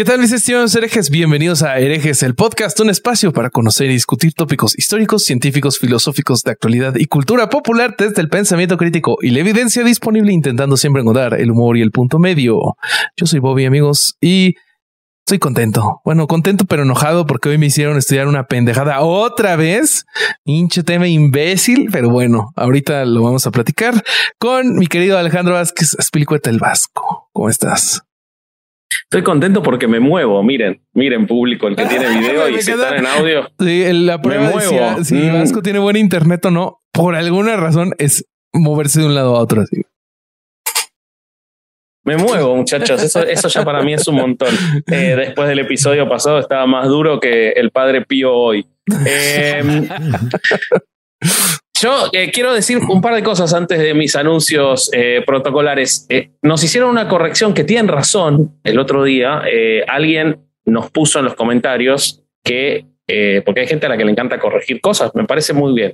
¿Qué tal mis estimados herejes? Bienvenidos a Herejes, el podcast, un espacio para conocer y discutir tópicos históricos, científicos, filosóficos de actualidad y cultura popular desde el pensamiento crítico y la evidencia disponible intentando siempre encontrar el humor y el punto medio. Yo soy Bobby amigos y estoy contento. Bueno, contento pero enojado porque hoy me hicieron estudiar una pendejada otra vez. Hinche tema imbécil, pero bueno, ahorita lo vamos a platicar con mi querido Alejandro Vázquez, Espilicueta el Vasco. ¿Cómo estás? Estoy contento porque me muevo. Miren, miren, público, el que tiene video y si están en audio. Sí, la prueba me muevo. Si mm. Vasco tiene buen internet o no, por alguna razón es moverse de un lado a otro. Así. Me muevo, muchachos. Eso, eso ya para mí es un montón. Eh, después del episodio pasado estaba más duro que el padre Pío hoy. Eh, yo eh, quiero decir un par de cosas antes de mis anuncios eh, protocolares. Eh, nos hicieron una corrección que tienen razón el otro día. alguien nos puso en los comentarios que, porque hay gente a la que le encanta corregir cosas, me parece muy bien,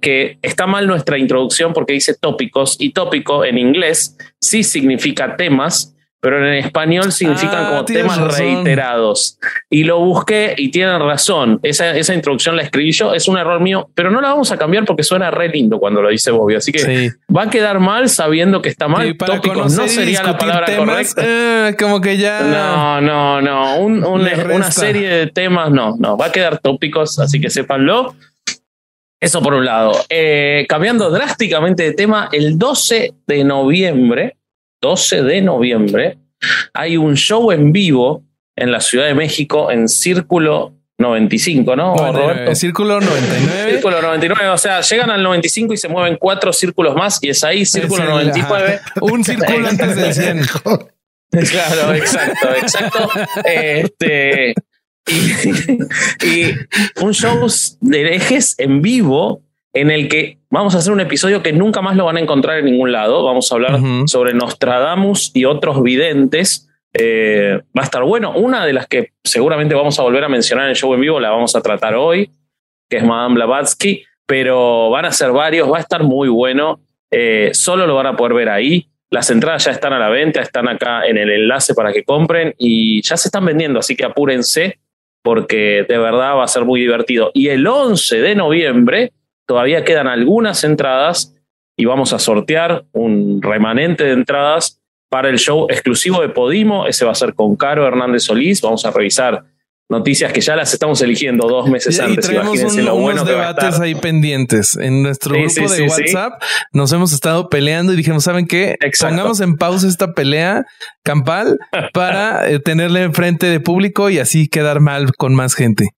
que está mal nuestra introducción porque dice tópicos y tópico en inglés sí significa temas pero en español significan ah, como temas reiterados. Y lo busqué y tienen razón. Esa, esa introducción la escribí yo, es un error mío, pero no la vamos a cambiar porque suena re lindo cuando lo dice Bobby. Así que va a quedar mal sabiendo que está mal. Tópicos no sería la palabra correcta. Eh, como que ya. No, no, no. una serie de temas, no, no. Va a quedar tópicos, así que sépanlo. Eso por un lado. Eh, cambiando drásticamente de tema, el 12 de noviembre 12 de noviembre, hay un show en vivo en la Ciudad de México en Círculo 95, ¿no? Círculo 99. Círculo 99, o sea, llegan al 95 y se mueven cuatro círculos más y es ahí, Círculo 99. Un círculo antes del 100. Claro, exacto, exacto. Este, y, y un show de herejes en vivo en el que vamos a hacer un episodio que nunca más lo van a encontrar en ningún lado. Vamos a hablar sobre Nostradamus y otros videntes. Eh, va a estar bueno. Una de las que seguramente vamos a volver a mencionar en el show en vivo la vamos a tratar hoy, que es Madame Blavatsky, pero van a ser varios, va a estar muy bueno. Eh, solo lo van a poder ver ahí. Las entradas ya están a la venta, están acá en el enlace para que compren y ya se están vendiendo, así que apúrense porque de verdad va a ser muy divertido. Y el 11 de noviembre Todavía quedan algunas entradas y vamos a sortear un remanente de entradas para el show exclusivo de Podimo. Ese va a ser con Caro Hernández Solís. Vamos a revisar noticias que ya las estamos eligiendo dos meses antes. Y traemos unos debates ahí pendientes. En nuestro grupo de WhatsApp nos hemos estado peleando y dijimos, ¿saben qué? Pongamos en pausa esta pelea campal para eh, tenerle enfrente de público y así quedar mal con más gente.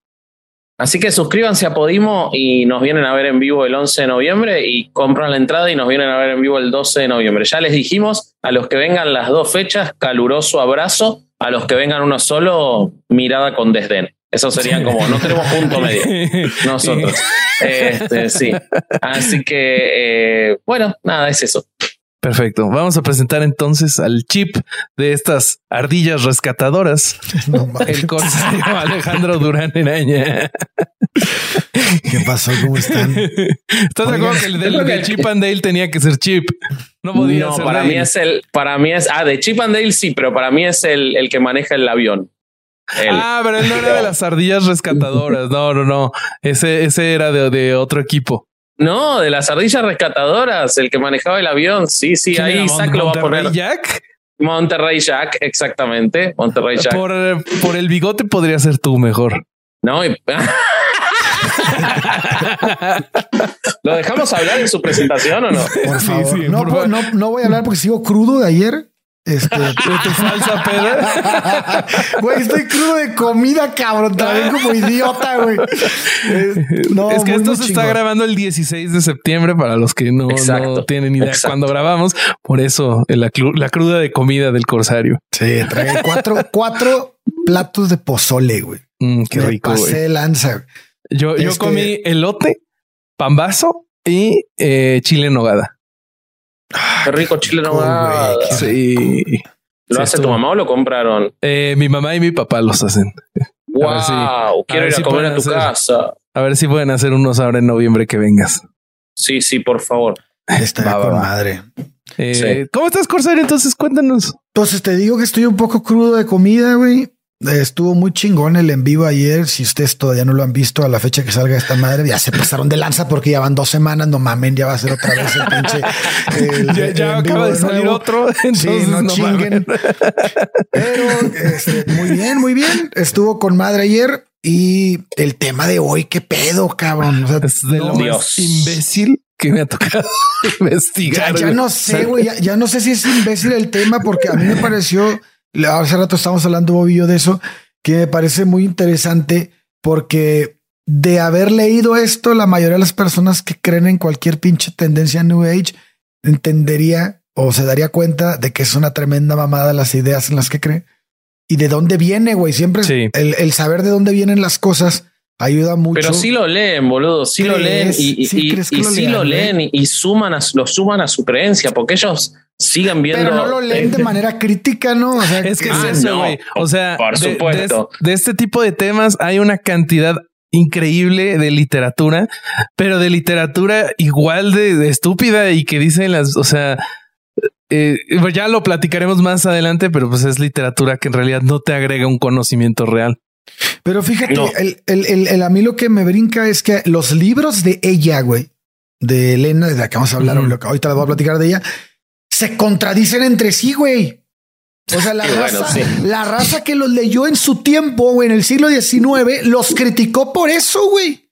Así que suscríbanse a Podimo y nos vienen a ver en vivo el 11 de noviembre y compran la entrada y nos vienen a ver en vivo el 12 de noviembre. Ya les dijimos, a los que vengan las dos fechas, caluroso abrazo, a los que vengan uno solo, mirada con desdén. Eso serían como, no tenemos punto medio nosotros. Este, sí. Así que, eh, bueno, nada, es eso. Perfecto. Vamos a presentar entonces al chip de estas ardillas rescatadoras. el corsario Alejandro Durán Enaña. ¿Qué pasó? ¿Cómo están? ¿Estás de acuerdo que el del, Chip and Dale tenía que ser Chip? No podía no, para mí es el, para mí es, ah, de Chip and Dale sí, pero para mí es el, el que maneja el avión. Ah, pero él no era de las ardillas rescatadoras. No, no, no. Ese, ese era de, de otro equipo. No, de las ardillas rescatadoras, el que manejaba el avión. Sí, sí, ahí Isaac lo va a poner. Jack? Monterrey Jack, exactamente. Monterrey Jack. Por, por el bigote podría ser tú mejor. No, ¿Lo dejamos hablar en su presentación o no? Por favor. no, no, no, voy a hablar porque sigo crudo de ayer. Este, tu falsa peda. Güey, estoy crudo de comida, cabrón. También como idiota, güey. Es, que esto se está grabando el 16 de septiembre para los que no, tienen idea cuando grabamos. Por eso la, cruda de comida del corsario. Sí, trae cuatro, cuatro platos de pozole, güey. Mm, qué rico. Pasé lanza. Yo, yo este comí elote, pambazo y eh, chile en nogada. Qué rico chile nomás. Sí. ¿Lo hace tu mamá o lo compraron? Eh, mi mamá y mi papá los hacen. Wow, quiero ir a comer a tu casa. A ver si pueden hacer unos ahora en noviembre que vengas. Sí, sí, por favor. Está con madre. Eh, ¿Cómo estás, Corsair? Entonces cuéntanos. Entonces te digo que estoy un poco crudo de comida, güey. Estuvo muy chingón el en vivo ayer. Si ustedes todavía no lo han visto a la fecha que salga esta madre, ya se pasaron de lanza porque ya van dos semanas. No mamen, ya va a ser otra vez el pinche. ya, acaba de salir otro. sí, no, chinguen. Pero este, muy bien, muy bien. Estuvo con madre ayer y el tema de hoy, qué pedo, cabrón. es de lo más imbécil que me ha tocado investigar. Ya, no sé, güey. Ya, no sé si es imbécil el tema porque a mí me pareció hace rato estábamos hablando, Bobillo, de eso, que me parece muy interesante porque de haber leído esto, la mayoría de las personas que creen en cualquier pinche tendencia New Age entendería o se daría cuenta de que es una tremenda mamada las ideas en las que cree y de dónde viene, güey. Siempre el, saber de dónde vienen las cosas ayuda mucho. Pero sí lo leen, boludo, sí lo leen y, sí, lo, leen, y, suman a, lo suman a su creencia, porque ellos sigan viendo. Pero no lo leen de manera crítica, ¿no? O sea, es que es ah, eso, güey. o sea, por de, supuesto. De, este tipo de temas hay una cantidad increíble de literatura, pero de literatura igual de, estúpida y que dicen las, o sea, eh, ya lo platicaremos más adelante, pero pues es literatura que en realidad no te agrega un conocimiento real. Pero fíjate, el, el, el, a mí lo que me brinca es que los libros de ella, güey, de Elena, de la que vamos a hablar, ahorita les voy a platicar de ella, se contradicen entre sí, güey. O sea, la, raza, la raza que los leyó en su tiempo, güey, en el siglo XIX, los criticó por eso, güey.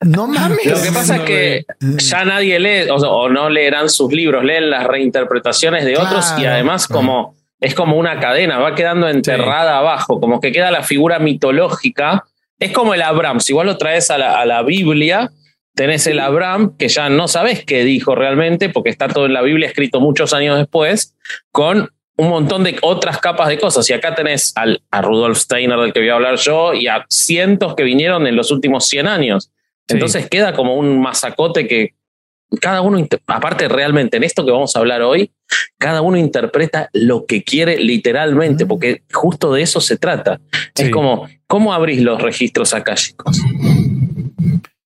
No mames. Lo que pasa es que ya nadie lee o, no leerán sus libros, leen las reinterpretaciones de otros y además como es como una cadena, va quedando enterrada abajo, como que queda la figura mitológica. Es como el Abraham, si igual lo traes a la, a la Biblia, tenés el Abraham, que ya no sabes qué dijo realmente, porque está todo en la Biblia escrito muchos años después, con un montón de otras capas de cosas. Y acá tenés al, a Rudolf Steiner, del que voy a hablar yo, y a cientos que vinieron en los últimos 100 años. Entonces queda como un masacote que cada uno, aparte realmente en esto que vamos a hablar hoy, cada uno interpreta lo que quiere literalmente, porque justo de eso se trata. Es como, ¿cómo abrís los registros akáshicos?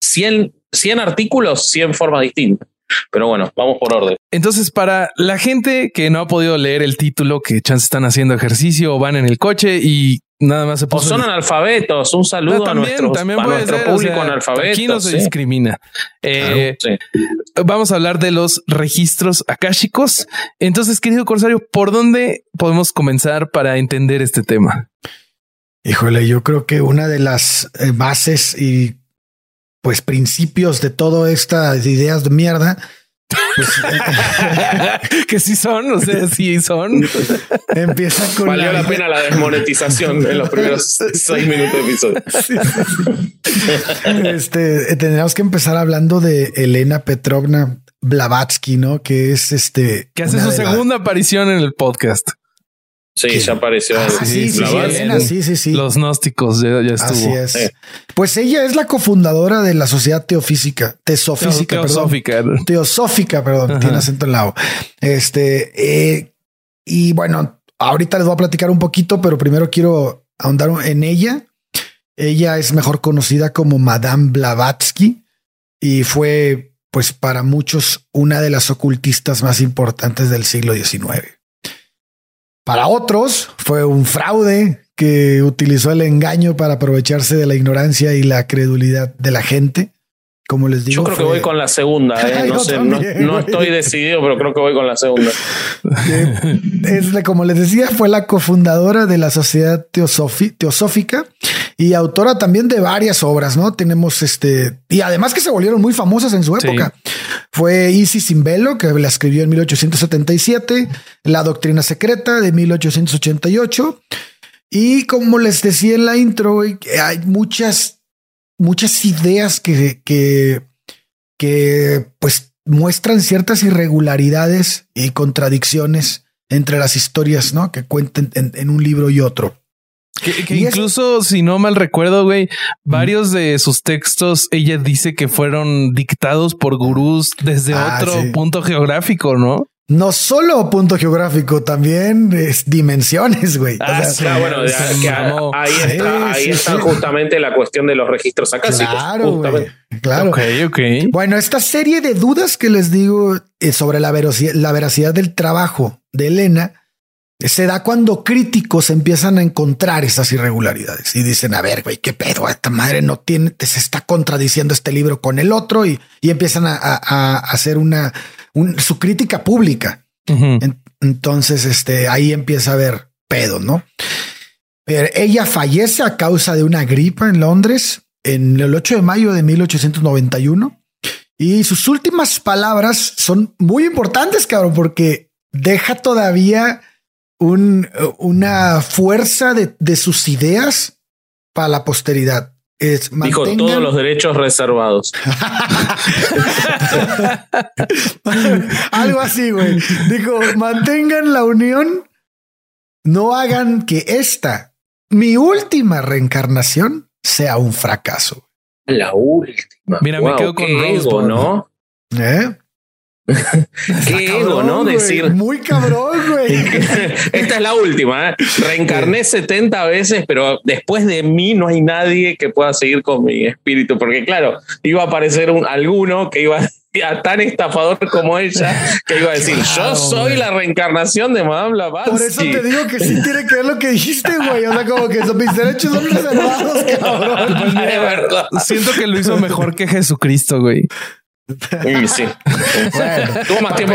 100 100 artículos, 100 formas distintas. Pero bueno, vamos por orden. Entonces, para la gente que no ha podido leer el título, que chance están haciendo ejercicio o van en el coche y nada más se puso. O son analfabetos. Un saludo a, nuestro público analfabeto. Aquí no se discrimina. Eh, vamos a hablar de los registros akáshicos. Entonces, querido Corsario, ¿por dónde podemos comenzar para entender este tema? Híjole, yo creo que una de las eh, bases y pues principios de todas estas ideas de mierda. Pues, que sí son, o sea, sí son. Empieza con Valió la, pena la desmonetización en los primeros seis minutos de episodio. Este tendríamos que empezar hablando de Elena Petrovna Blavatsky, ¿no? Que es este que hace su segunda aparición en el podcast. Sí, ya apareció. Ah, sí, sí, sí, Los gnósticos ya, estuvo. Así es. Pues ella es la cofundadora de la Sociedad Teofísica, Teosófica, Teosófica. Perdón. Teosófica, perdón, tiene acento en la O. Este, eh, y bueno, ahorita les voy a platicar un poquito, pero primero quiero ahondar en ella. Ella es mejor conocida como Madame Blavatsky y fue, pues, para muchos una de las ocultistas más importantes del siglo XIX. Para otros fue un fraude que utilizó el engaño para aprovecharse de la ignorancia y la credulidad de la gente. Como les digo, yo creo que voy con la segunda. ¿eh? No, sé, no, estoy decidido, pero creo que voy con la segunda. es como les decía, fue la cofundadora de la Sociedad Teosófica y autora también de varias obras, ¿no? Tenemos este, y además que se volvieron muy famosas en su época. Fue Isis sin velo, que la escribió en 1877, La Doctrina Secreta de 1888. Y como les decía en la intro, hay muchas muchas ideas que, que, que pues muestran ciertas irregularidades y contradicciones entre las historias, ¿no? Que cuenten en, un libro y otro. Que, incluso, si no mal recuerdo, güey, varios de sus textos, ella dice que fueron dictados por gurús desde ah, otro punto geográfico, ¿no? no solo punto geográfico, también es dimensiones, güey. Ah, bueno, ahí está, ahí está justamente la cuestión de los registros acásicos. Claro, claro. Bueno, esta serie de dudas que les digo eh, sobre la la veracidad del trabajo de Elena se da cuando críticos empiezan a encontrar esas irregularidades y dicen, a ver, güey, qué pedo, esta madre no tiene, se está contradiciendo este libro con el otro y, empiezan a, hacer una, su crítica pública. entonces, este, ahí empieza a haber pedo, ¿no? ella fallece a causa de una gripa en Londres en el 8 de mayo de 1891 y sus últimas palabras son muy importantes, cabrón, porque deja todavía un, una fuerza de, sus ideas para la posteridad. Es Dijo todos los derechos reservados. Algo así, güey. Dijo, mantengan la unión, no hagan que esta, mi última reencarnación, sea un fracaso. La última. Mira, me quedo con Rose, ¿no? ¿Eh? Qué ego, ¿no? Decir. Muy cabrón, güey. Esta es la última. ¿eh? Reencarné 70 veces, pero después de mí no hay nadie que pueda seguir con mi espíritu. Porque, claro, iba a aparecer un, alguno que iba a tan estafador como ella que iba a decir yo soy la reencarnación de Madame Blavatsky. Por eso te digo que sí tiene que ver lo que dijiste, güey. O sea, como que mis derechos son reservados, cabrón. Pues verdad. Siento que lo hizo mejor que Jesucristo, güey. Sí, tuvo más tiempo.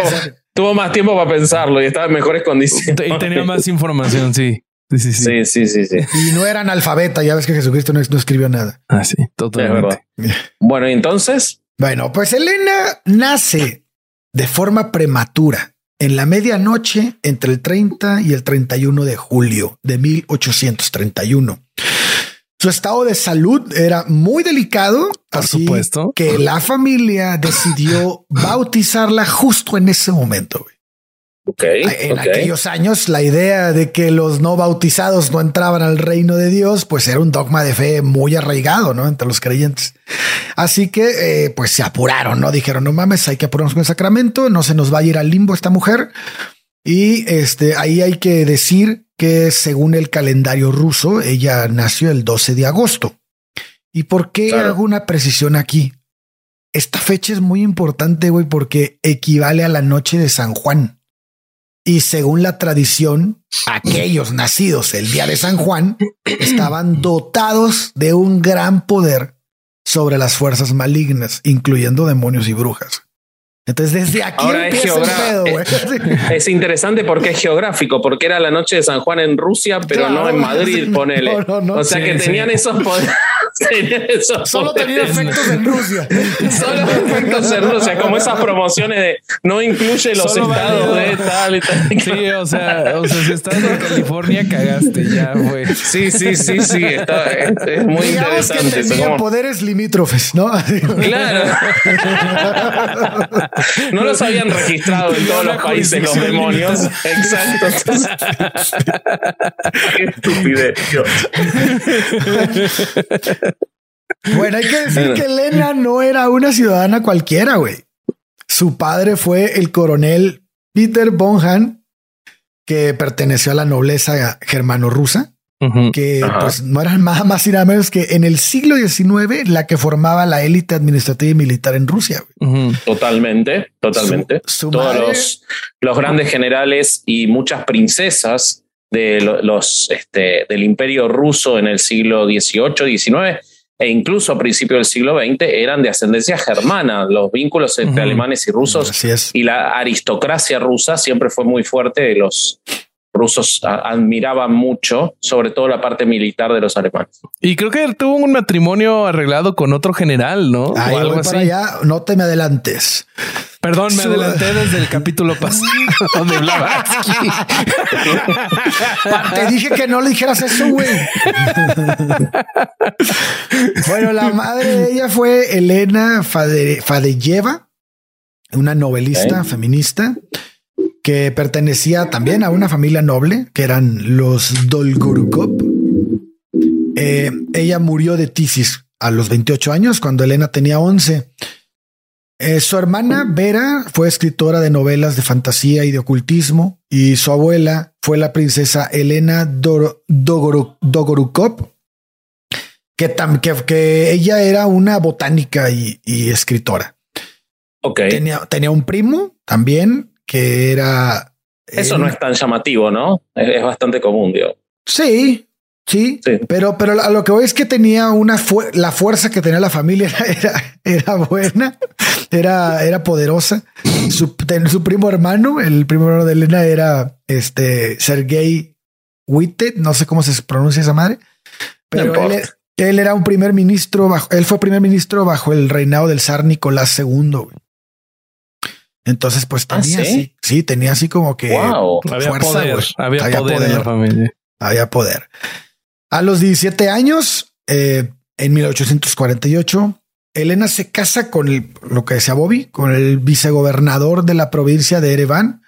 Tuvo más tiempo para pensarlo y estaba en mejores condiciones. Y tenía más información, sí. Sí sí sí. sí, Y no eran alfabeta, ya ves que Jesucristo no, escribió nada. Ah, sí, totalmente. Bueno, entonces. Bueno, pues Elena nace de forma prematura en la medianoche entre el 30 y el 31 de julio de 1831. Su estado de salud era muy delicado, por supuesto, que la familia decidió bautizarla justo en ese momento. Okay, en aquellos años, la idea de que los no bautizados no entraban al reino de Dios, pues era un dogma de fe muy arraigado, ¿no? Entre los creyentes. Así que, eh, pues se apuraron, ¿no? Dijeron, no mames, hay que apurarnos con el sacramento, no se nos va a ir al limbo esta mujer. Y este, ahí hay que decir que según el calendario ruso, ella nació el 12 de agosto. ¿Y por qué hago una precisión aquí? Esta fecha es muy importante, güey, porque equivale a la noche de San Juan. Y según la tradición, aquellos nacidos el día de San Juan estaban dotados de un gran poder sobre las fuerzas malignas, incluyendo demonios y brujas. Entonces, desde aquí es, es, interesante porque es geográfico, porque era la noche de San Juan en Rusia, pero no en Madrid, ponele. o sea que tenían esos poderes. Solo tenía efectos en Rusia. Solo efectos en Rusia, como esas promociones de no incluye los estados de tal y tal. Sí, o sea, o sea, si estás en California, cagaste, ya, güey. Sí, sí, sí, sí. Está, es, muy interesante. Que poderes limítrofes, ¿no? Claro. no los habían registrado en todos los países los demonios. Exacto. Qué estupidez. Bueno, hay que decir que Elena no era una ciudadana cualquiera, güey. Su padre fue el coronel Peter Bonhan, que perteneció a la nobleza germano-rusa que pues no eran más, más y nada menos que en el siglo XIX la que formaba la élite administrativa y militar en Rusia. Totalmente, totalmente. Todos los, los, grandes generales y muchas princesas de los, este, del imperio ruso en el siglo XVIII, XIX e incluso a principios del siglo XX eran de ascendencia germana. Los vínculos entre alemanes y rusos y la aristocracia rusa siempre fue muy fuerte. Los, rusos admiraban mucho, sobre todo la parte militar de los alemanes. Y creo que tuvo un matrimonio arreglado con otro general, ¿no? Ahí algo para allá, no te me adelantes. Perdón, me adelanté desde el capítulo pasado de Blavatsky. te dije que no le dijeras eso, güey. bueno, la madre de ella fue Elena Fadeyeva, una novelista feminista que pertenecía también a una familia noble, que eran los Dolgorukov. Eh, ella murió de tisis a los 28 años, cuando Elena tenía 11. Eh, su hermana Vera fue escritora de novelas de fantasía y de ocultismo y su abuela fue la princesa Elena Dogorukov, que, que, ella era una botánica y, escritora. Ok. Tenía, tenía, un primo también que era... Eso no es tan llamativo, ¿no? Es, bastante común, digo. Sí, Sí, pero, pero a lo que voy es que tenía una la fuerza que tenía la familia era, era, buena, era, era poderosa. Su, su, primo hermano, el primo hermano de Elena era este Sergei Witte, no sé cómo se pronuncia esa madre, pero él, era un primer ministro bajo, él fue primer ministro bajo el reinado del zar Nicolás II. Entonces, pues ¿Ah, tenía así, sí, tenía así como que había poder, había, poder en la familia. Había poder. A los 17 años, eh, en 1848, Elena se casa con el, lo que decía Bobby, con el vicegobernador de la provincia de Ereván,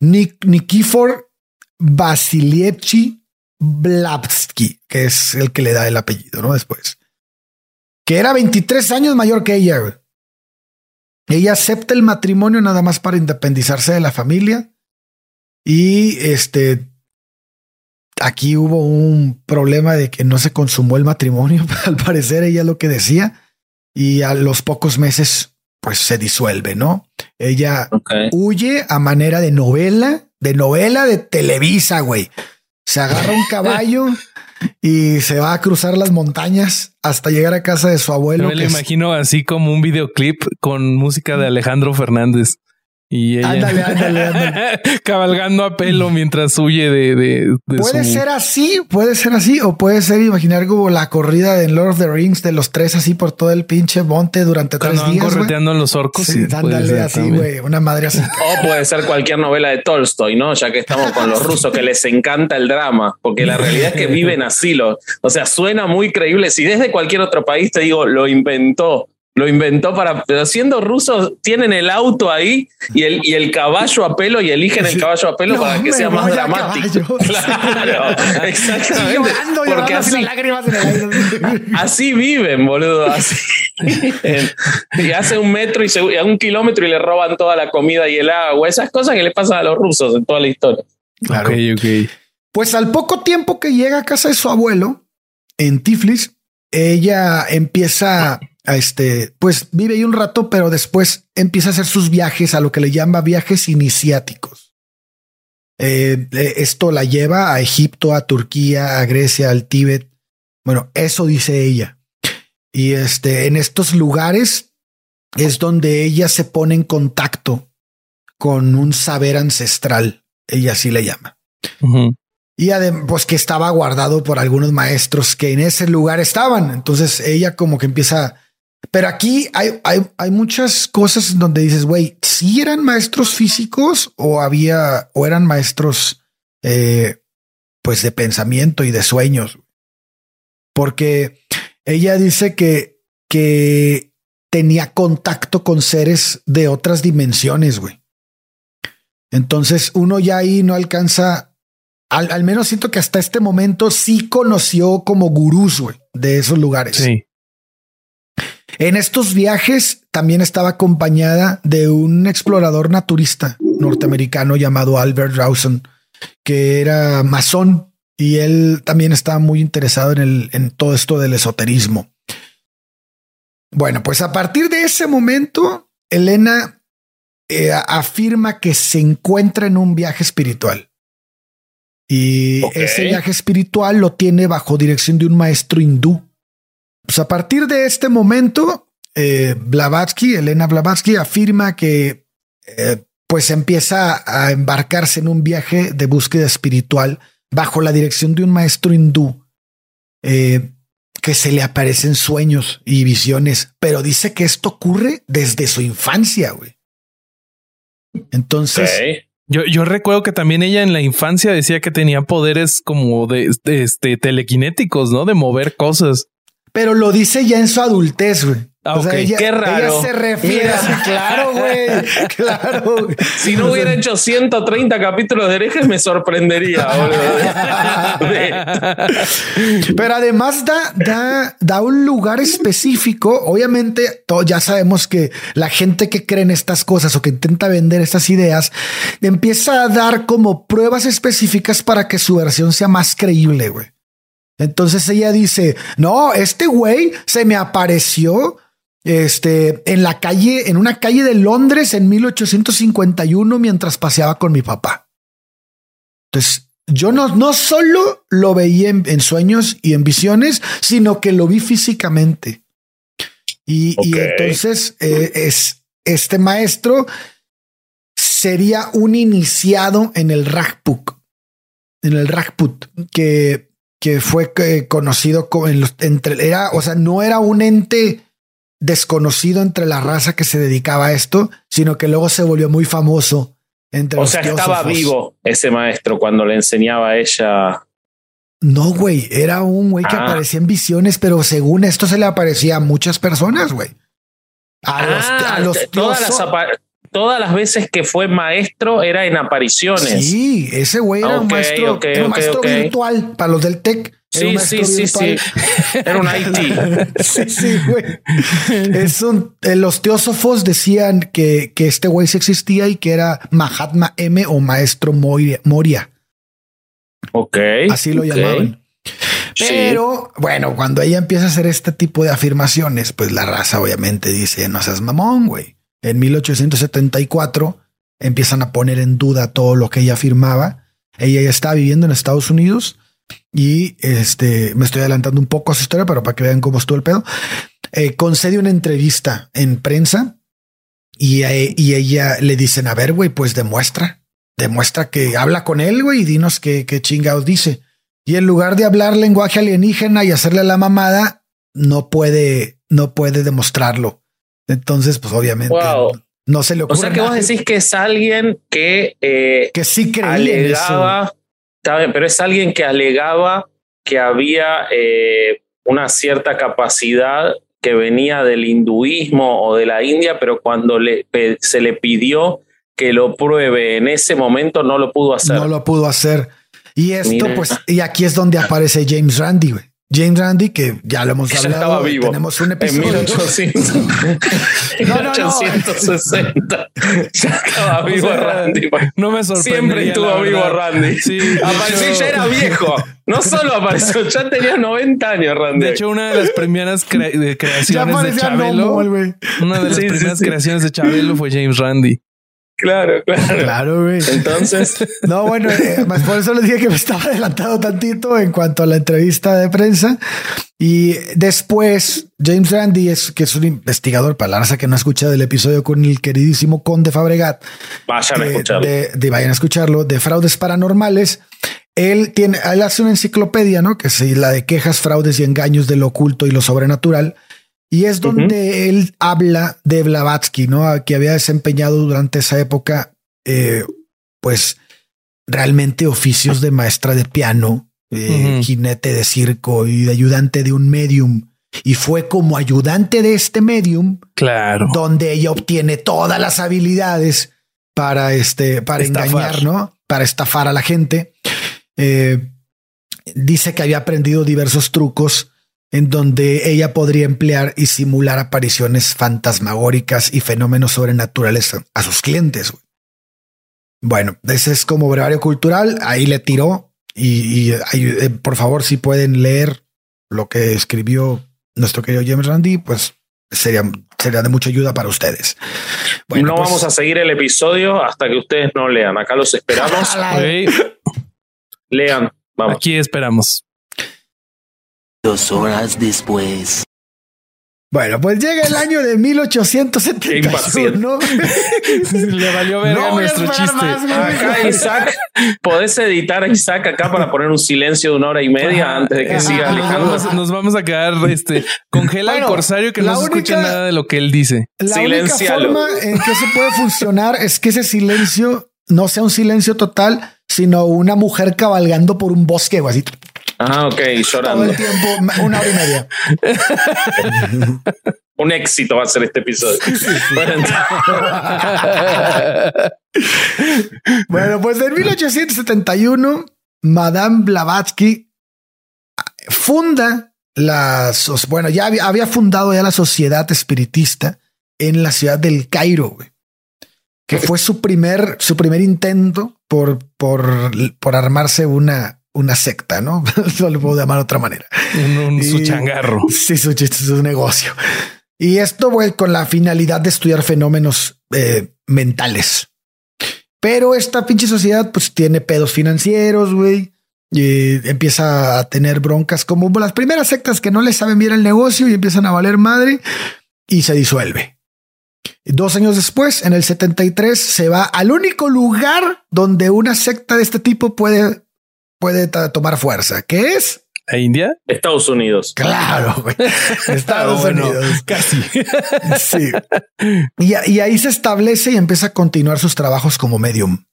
Nikifor Vasilievchi Blavsky, que es el que le da el apellido, ¿no? Después. Que era 23 años mayor que ella. Ella acepta el matrimonio nada más para independizarse de la familia. Y este aquí hubo un problema de que no se consumó el matrimonio, al parecer ella lo que decía, y a los pocos meses pues se disuelve, ¿no? Ella huye a manera de novela, de novela de Televisa, güey. Se agarra un caballo y se va a cruzar las montañas hasta llegar a casa de su abuelo. me lo imagino así como un videoclip con música de Alejandro Fernández. Y ella ándale, ándale, cabalgando a pelo mientras huye de. de, puede ser así, puede ser así, o puede ser imaginar como la corrida de Lord of the Rings de los tres así por todo el pinche monte durante tres días. correteando en los orcos. Sí, ándale así, güey, una madre así. O puede ser cualquier novela de Tolstoy, ¿no? Ya que estamos con los rusos que les encanta el drama, porque la realidad es que viven así. Lo, o sea, suena muy creíble. Si desde cualquier otro país te digo, lo inventó lo inventó para, pero siendo rusos, tienen el auto ahí y el, y el caballo a pelo y eligen el caballo a pelo para que sea más dramático. Claro, exactamente. porque así, así viven, boludo. Así. y hace un metro y, se, un kilómetro y le roban toda la comida y el agua. Esas cosas que le pasan a los rusos en toda la historia. Claro. Okay, Pues al poco tiempo que llega a casa de su abuelo en Tiflis, ella empieza este, pues vive ahí un rato, pero después empieza a hacer sus viajes a lo que le llama viajes iniciáticos. Eh, eh, esto la lleva a Egipto, a Turquía, a Grecia, al Tíbet. Bueno, eso dice ella. Y este, en estos lugares es donde ella se pone en contacto con un saber ancestral. Ella así le llama. Y además, pues que estaba guardado por algunos maestros que en ese lugar estaban. Entonces ella como que empieza pero aquí hay, hay, hay muchas cosas donde dices, güey, si eran maestros físicos o había, o eran maestros, eh, pues de pensamiento y de sueños. Porque ella dice que, que tenía contacto con seres de otras dimensiones, güey. Entonces uno ya ahí no alcanza, al, al, menos siento que hasta este momento sí conoció como gurús, güey, de esos lugares. Sí. En estos viajes también estaba acompañada de un explorador naturista norteamericano llamado Albert Rawson, que era masón y él también estaba muy interesado en, el, en todo esto del esoterismo. Bueno, pues a partir de ese momento, Elena eh, afirma que se encuentra en un viaje espiritual. Y ese viaje espiritual lo tiene bajo dirección de un maestro hindú pues a partir de este momento, eh, Blavatsky, Elena Blavatsky, afirma que eh, pues empieza a embarcarse en un viaje de búsqueda espiritual bajo la dirección de un maestro hindú eh, que se le aparecen sueños y visiones, pero dice que esto ocurre desde su infancia, güey. Entonces, yo, yo recuerdo que también ella en la infancia decía que tenía poderes como de, de, este telequinéticos, ¿no? De mover cosas pero lo dice ya en su adultez, güey. Ah, Qué raro. se refiere claro, güey. Claro. Si no hubiera hecho 130 capítulos de herejes, me sorprendería. Pero además da, da, da un lugar específico. Obviamente, ya sabemos que la gente que cree en estas cosas o que intenta vender estas ideas empieza a dar como pruebas específicas para que su versión sea más creíble, güey. Entonces ella dice, no, este güey se me apareció este, en la calle, en una calle de Londres en 1851 mientras paseaba con mi papá. Entonces, yo no, no solo lo veía en, sueños y en visiones, sino que lo vi físicamente. Y, entonces eh, es este maestro sería un iniciado en el Rajput, en el Rajput, que, que fue eh, conocido como en los, entre, era, o sea, no era un ente desconocido entre la raza que se dedicaba a esto, sino que luego se volvió muy famoso entre o sea, estaba vivo ese maestro cuando le enseñaba a ella. No, güey, era un güey que ah. aparecía en visiones, pero según esto se le aparecía a muchas personas, güey. A los, a ah, los todas, las todas las veces que fue maestro era en apariciones. Sí, ese güey era un maestro, un maestro virtual para los del TEC. Sí, sí, sí, sí. Era un IT. sí, sí, güey. Es un, eh, los teósofos decían que, que este güey sí existía y que era Mahatma M o Maestro Moria. Ok. Así lo llamaban. Pero bueno, cuando ella empieza a hacer este tipo de afirmaciones, pues la raza obviamente dice, no seas mamón, güey. En 1874 empiezan a poner en duda todo lo que ella afirmaba. Ella ya estaba viviendo en Estados Unidos y este me estoy adelantando un poco a su historia, pero para que vean cómo estuvo el pedo. Eh, concede una entrevista en prensa y, y ella le dicen: A ver, güey, pues demuestra, demuestra que habla con él, güey, y dinos qué, qué chingados dice. Y en lugar de hablar lenguaje alienígena y hacerle la mamada, no puede, no puede demostrarlo. Entonces, pues obviamente no se le ocurre. O sea que vos decís que es alguien que, eh, que sí creía pero es alguien que alegaba que había eh, una cierta capacidad que venía del hinduismo o de la India, pero cuando le, se le pidió que lo pruebe en ese momento no lo pudo hacer. No lo pudo hacer. Y esto, pues, y aquí es donde aparece James Randi, güey. James Randi, que ya lo hemos hablado, estaba vivo. tenemos un episodio. En 1800, no, no, 1860. ya estaba vivo Randy. No me sorprende. Siempre estuvo vivo Randy. Sí, apareció y ya era viejo. No solo apareció, ya tenía 90 años Randy. De hecho, una de las primeras creaciones de Chabelo. una de las primeras creaciones de Chabelo fue James Randy. Claro, claro. Claro, güey. Entonces. no, bueno, eh, por eso les dije que me estaba adelantado tantito en cuanto a la entrevista de prensa. Y después, James Randy, es, que es un investigador, para la raza que no ha escuchado el episodio con el queridísimo Conde Fabregat. Vayan a escucharlo. De, vayan a escucharlo, de fraudes paranormales. Él tiene, él hace una enciclopedia, ¿no? Que es la de quejas, fraudes y engaños de lo oculto y lo sobrenatural. Y es donde él habla de Blavatsky, ¿no? Que había desempeñado durante esa época, eh, pues realmente oficios de maestra de piano, eh, jinete de circo y de ayudante de un medium. Y fue como ayudante de este medium, claro, donde ella obtiene todas las habilidades para este, para engañar, ¿no? Para estafar a la gente. Eh, dice que había aprendido diversos trucos en donde ella podría emplear y simular apariciones fantasmagóricas y fenómenos sobrenaturales a sus clientes. Bueno, ese es como brevario cultural. Ahí le tiró y, eh, por favor, si pueden leer lo que escribió nuestro querido James Randy, pues sería, sería de mucha ayuda para ustedes. Bueno, no pues vamos a seguir el episodio hasta que ustedes no lean. Acá los esperamos. Lean. Vamos. Aquí esperamos. Dos horas después. Bueno, pues llega el año de 1871. Le valió ver nuestro chiste. acá, Isaac, podés editar a Isaac acá para poner un silencio de una hora y media antes de que siga Alejandro. Nos vamos, a quedar, este, congela el corsario que no se escucha nada de lo que él dice. La única forma en que se puede funcionar es que ese silencio no sea un silencio total, sino una mujer cabalgando por un bosque o así. Ah, ok, llorando. Todo el tiempo, una hora y media. un éxito va a ser este episodio. bueno, pues en 1871, Madame Blavatsky funda las, bueno, ya había, fundado ya la sociedad espiritista en la ciudad del Cairo, que fue su primer, su primer intento por, por, por armarse una, una secta, ¿no? Eso lo puedo llamar de otra manera. Un, su changarro. Sí, su, su negocio. Y esto fue con la finalidad de estudiar fenómenos eh, mentales. Pero esta pinche sociedad pues tiene pedos financieros, güey. Y empieza a tener broncas como las primeras sectas que no le saben bien el negocio y empiezan a valer madre y se disuelve. Dos años después, en el 73, se va al único lugar donde una secta de este tipo puede, puede tomar fuerza, que es ¿A India? Estados Unidos. Claro, Estados Unidos. Casi. sí. Y, y, ahí se establece y empieza a continuar sus trabajos como medium.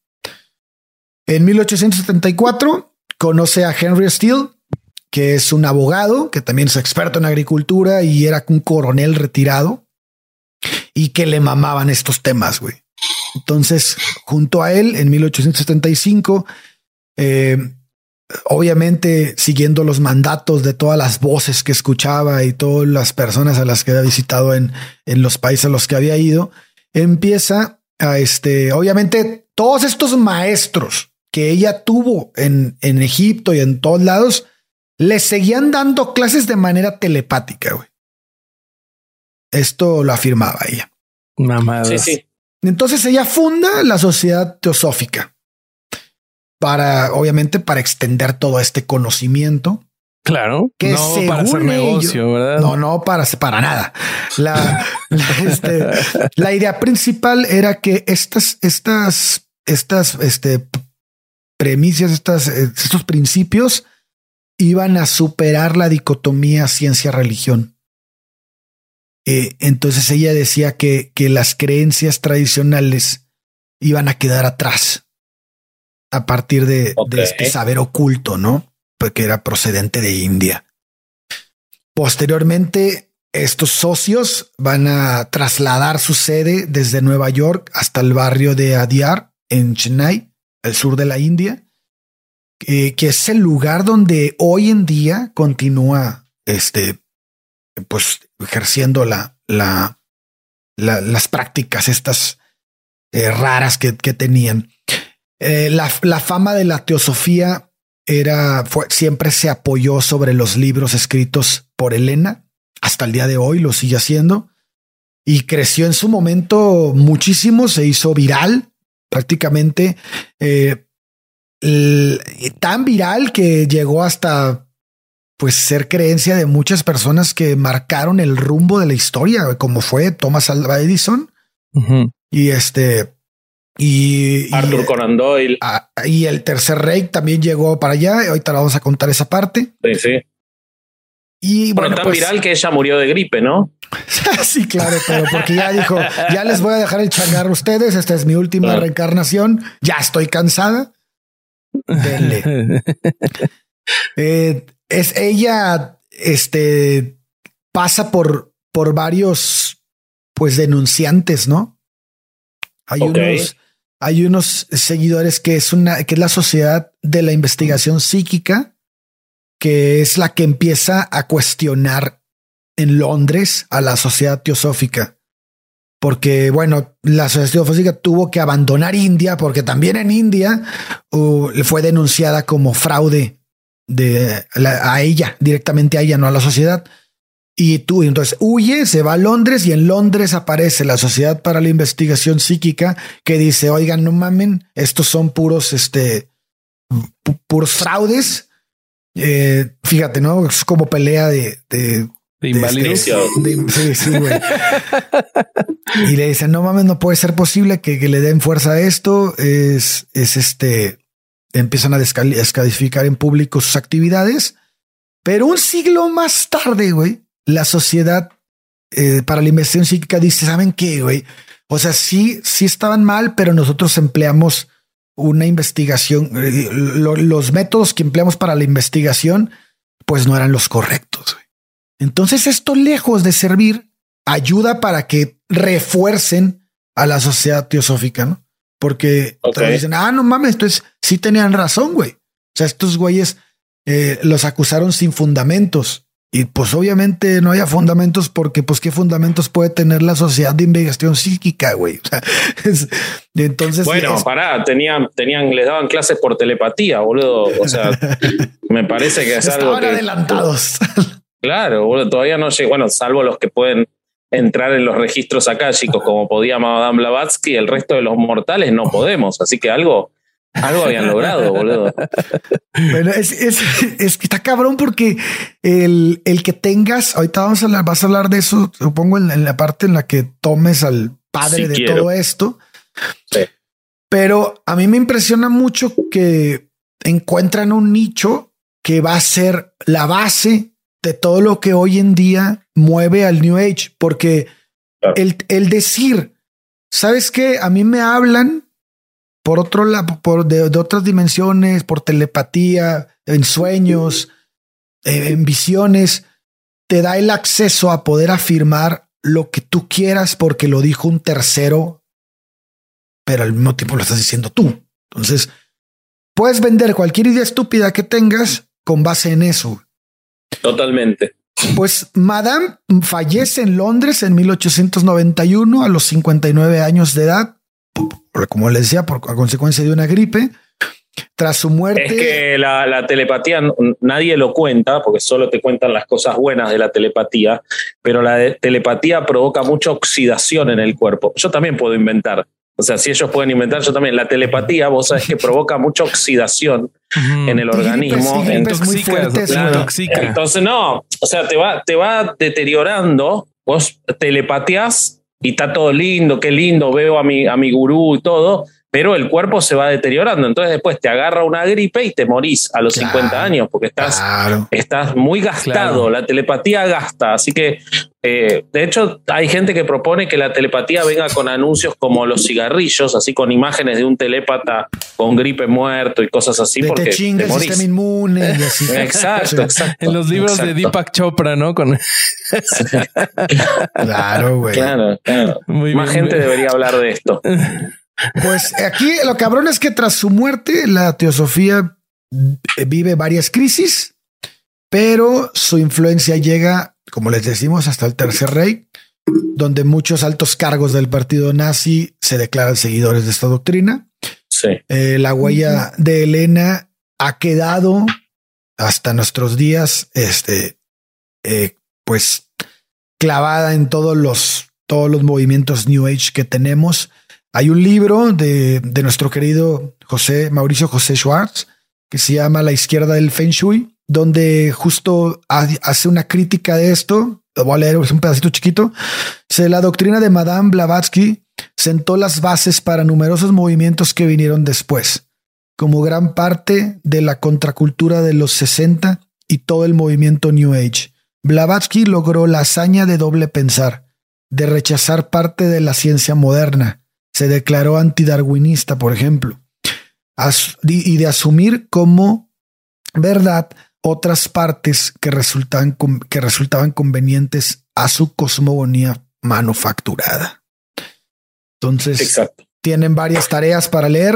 En 1874 conoce a Henry Steele, que es un abogado, que también es experto en agricultura y era un coronel retirado y que le mamaban estos temas, güey. Entonces, junto a él, en 1875, eh, obviamente siguiendo los mandatos de todas las voces que escuchaba y todas las personas a las que había visitado en, en los países a los que había ido, empieza a este, obviamente todos estos maestros que ella tuvo en, en Egipto y en todos lados, le seguían dando clases de manera telepática, güey. Esto lo afirmaba ella. Mamá. Sí, Entonces ella funda la Sociedad Teosófica para, obviamente, para extender todo este conocimiento. Claro, que no para hacer negocio, ¿verdad? No, no para, para nada. La, este, la idea principal era que estas, estas, estas, este, premisas, estas, estos principios iban a superar la dicotomía ciencia-religión. Eh, entonces ella decía que, que las creencias tradicionales iban a quedar atrás a partir de, este saber oculto, ¿no? Porque era procedente de India. Posteriormente, estos socios van a trasladar su sede desde Nueva York hasta el barrio de Adyar en Chennai, el sur de la India, que es el lugar donde hoy en día continúa este, pues ejerciendo la, la, las prácticas estas eh, raras que, que tenían. Eh, la, fama de la teosofía era, fue, siempre se apoyó sobre los libros escritos por Elena. Hasta el día de hoy lo sigue haciendo. Y creció en su momento muchísimo, se hizo viral prácticamente. Eh, tan viral que llegó hasta pues ser creencia de muchas personas que marcaron el rumbo de la historia, como fue Thomas Alva Edison. Y este, y, Arthur Conan Doyle. y el tercer rey también llegó para allá. Ahorita la vamos a contar esa parte. Sí, sí. Y bueno, tan pues viral que ella murió de gripe, ¿no? sí, claro, pero porque ya dijo, ya les voy a dejar el changar a ustedes. Esta es mi última reencarnación. Ya estoy cansada. Eh, es ella, este, pasa por, por varios, pues, denunciantes, ¿no? Hay unos hay unos seguidores que es una, que es la sociedad de la investigación psíquica, que es la que empieza a cuestionar en Londres a la sociedad teosófica. Porque, bueno, la sociedad teosófica tuvo que abandonar India porque también en India fue denunciada como fraude de a ella, directamente a ella, no a la sociedad. Y tú, entonces huye, se va a Londres y en Londres aparece la Sociedad para la Investigación Psíquica que dice, oigan, no mamen, estos son puros, este, puros fraudes. Eh, fíjate, ¿no? Es como pelea de... de, de inválidos. sí, sí, güey. y le dicen, no mames, no puede ser posible que, que le den fuerza a esto. Es, es este, empiezan a descalificar en público sus actividades. Pero un siglo más tarde, güey, la sociedad eh, para la investigación psíquica dice, ¿saben qué, güey? O sea, sí, sí estaban mal, pero nosotros empleamos una investigación, eh, los métodos que empleamos para la investigación, pues no eran los correctos. Entonces esto lejos de servir, ayuda para que refuercen a la sociedad teosófica, ¿no? Porque Ok. dicen, ah, no mames, entonces sí tenían razón, güey. O sea, estos güeyes eh, los acusaron sin fundamentos. Y pues obviamente no había fundamentos porque pues qué fundamentos puede tener la sociedad de investigación psíquica, güey. O sea, es- entonces... Bueno, es- pará, tenían, tenían, les daban clases por telepatía, boludo. O sea, me parece que es algo que. adelantados. Claro, boludo, todavía no llega. Bueno, salvo los que pueden entrar en los registros acá, chicos, como podía Madame Blavatsky, el resto de los mortales no podemos. Así que algo, algo habían logrado, boludo. Bueno, es, es, está cabrón porque el, el que tengas, ahorita vamos a hablar, vas a hablar de eso, supongo, en, en la parte en la que tomes al padre Sí de quiero. todo esto. Sí. Pero a mí me impresiona mucho que encuentran un nicho que va a ser la base de todo lo que hoy en día mueve al New Age, porque Claro. el, el decir, ¿sabes qué? A mí me hablan por otro lado, por de, de otras dimensiones, por telepatía, en sueños, eh, en visiones, te da el acceso a poder afirmar lo que tú quieras porque lo dijo un tercero, pero al mismo tiempo lo estás diciendo tú. Entonces, puedes vender cualquier idea estúpida que tengas con base en eso. Totalmente. Pues Madame fallece en Londres en 1891 a los 59 años de edad, como les decía, por a consecuencia de una gripe. Tras su muerte, Es que la, la telepatía nadie lo cuenta, porque solo te cuentan las cosas buenas de la telepatía, pero la de- telepatía provoca mucha oxidación en el cuerpo. Yo también puedo inventar. O sea, si ellos pueden inventar, yo también. La telepatía, vos sabés que provoca mucha oxidación en el organismo. Entonces, no, o sea, te va, te va deteriorando. Vos telepateás y está todo lindo, qué lindo, veo a mi, a mi gurú y todo, pero el cuerpo se va deteriorando. Entonces, después te agarra una gripe y te morís a los Claro. 50 años porque estás, Claro. estás muy gastado. Claro. La telepatía gasta. Así que, eh, de hecho, hay gente que propone que la telepatía venga con anuncios como los cigarrillos, así con imágenes de un telépata con gripe muerto y cosas así, De porque te chinga te sistema inmune y así. Exacto, exacto. En los libros de. Deepak Chopra, ¿no? Con Claro, güey. Claro, claro. Muy Más bien. gente debería hablar de esto. Pues aquí lo cabrón es que tras su muerte, la teosofía vive varias crisis, pero su influencia llega, como les decimos, hasta el tercer rey, donde muchos altos cargos del partido nazi se declaran seguidores de esta doctrina. Sí. Eh, la huella de Elena ha quedado hasta nuestros días, este, eh, pues clavada en todos los, todos los movimientos New Age que tenemos. Hay un libro de, de nuestro querido José Mauricio José Schwartz que se llama La izquierda del Feng Shui, donde justo ha- hace una crítica de esto. Lo voy a leer, es un pedacito chiquito. La doctrina de Madame Blavatsky sentó las bases para numerosos movimientos que vinieron después, como gran parte de la contracultura de los 60 y todo el movimiento New Age. Blavatsky logró la hazaña de doble pensar, de rechazar parte de la ciencia moderna. Se declaró antidarwinista, por ejemplo, y de asumir como verdad otras partes que resultaban, que resultaban convenientes a su cosmogonía manufacturada. Entonces, Exacto. tienen varias tareas para leer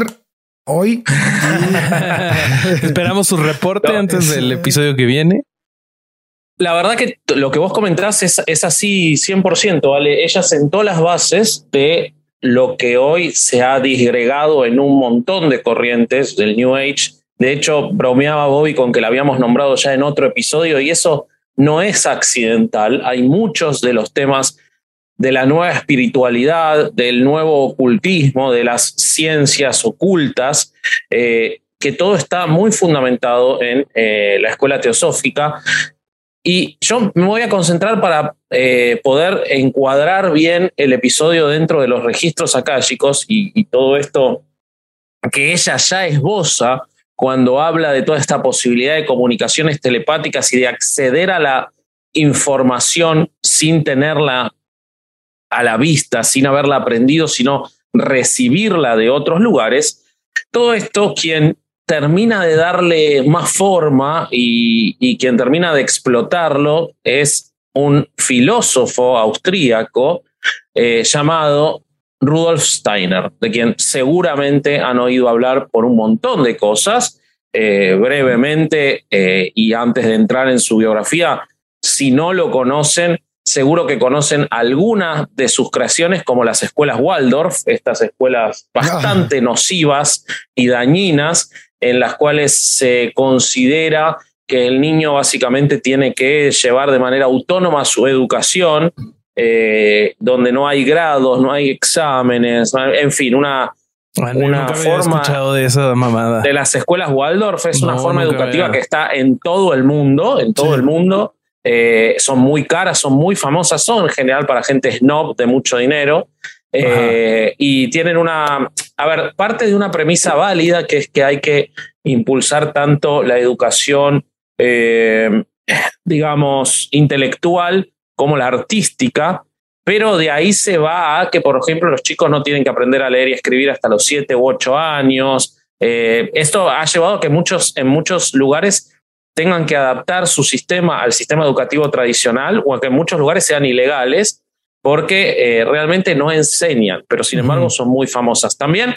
hoy. Esperamos su reporte No, antes es- del episodio que viene. La verdad que lo que vos comentás es, es así 100%, ¿vale? Ella sentó las bases de lo que hoy se ha disgregado en un montón de corrientes del New Age. De hecho, bromeaba Bobby con que la habíamos nombrado ya en otro episodio y eso no es accidental. Hay muchos de los temas de la nueva espiritualidad, del nuevo ocultismo, de las ciencias ocultas, eh, que todo está muy fundamentado en eh, la escuela teosófica. Y yo me voy a concentrar para eh, poder encuadrar bien el episodio dentro de los registros akáshicos y, y todo esto que ella ya esboza cuando habla de toda esta posibilidad de comunicaciones telepáticas y de acceder a la información sin tenerla a la vista, sin haberla aprendido, sino recibirla de otros lugares. Todo esto, quien termina de darle más forma y, quien termina de explotarlo es un filósofo austríaco eh, llamado Rudolf Steiner, de quien seguramente han oído hablar por un montón de cosas. Eh, brevemente, eh, y antes de entrar en su biografía, si no lo conocen, seguro que conocen algunas de sus creaciones, como las escuelas Waldorf, estas escuelas bastante nocivas y dañinas, en las cuales se considera que el niño básicamente tiene que llevar de manera autónoma su educación, eh, donde no hay grados, no hay exámenes, en fin, una, una forma de esa mamada. De las escuelas Waldorf es una forma educativa que está en todo el mundo, en todo el mundo. Eh, son muy caras, son muy famosas, son en general para gente snob de mucho dinero. Eh, y tienen una, a ver, parte de una premisa válida que es que hay que impulsar tanto la educación, eh, digamos, intelectual como la artística, pero de ahí se va a que, por ejemplo, los chicos no tienen que aprender a leer y escribir hasta los siete u ocho años. esto ha llevado a que muchos, en muchos lugares tengan que adaptar su sistema al sistema educativo tradicional o a que en muchos lugares sean ilegales porque eh, realmente no enseñan, pero sin embargo son muy famosas. También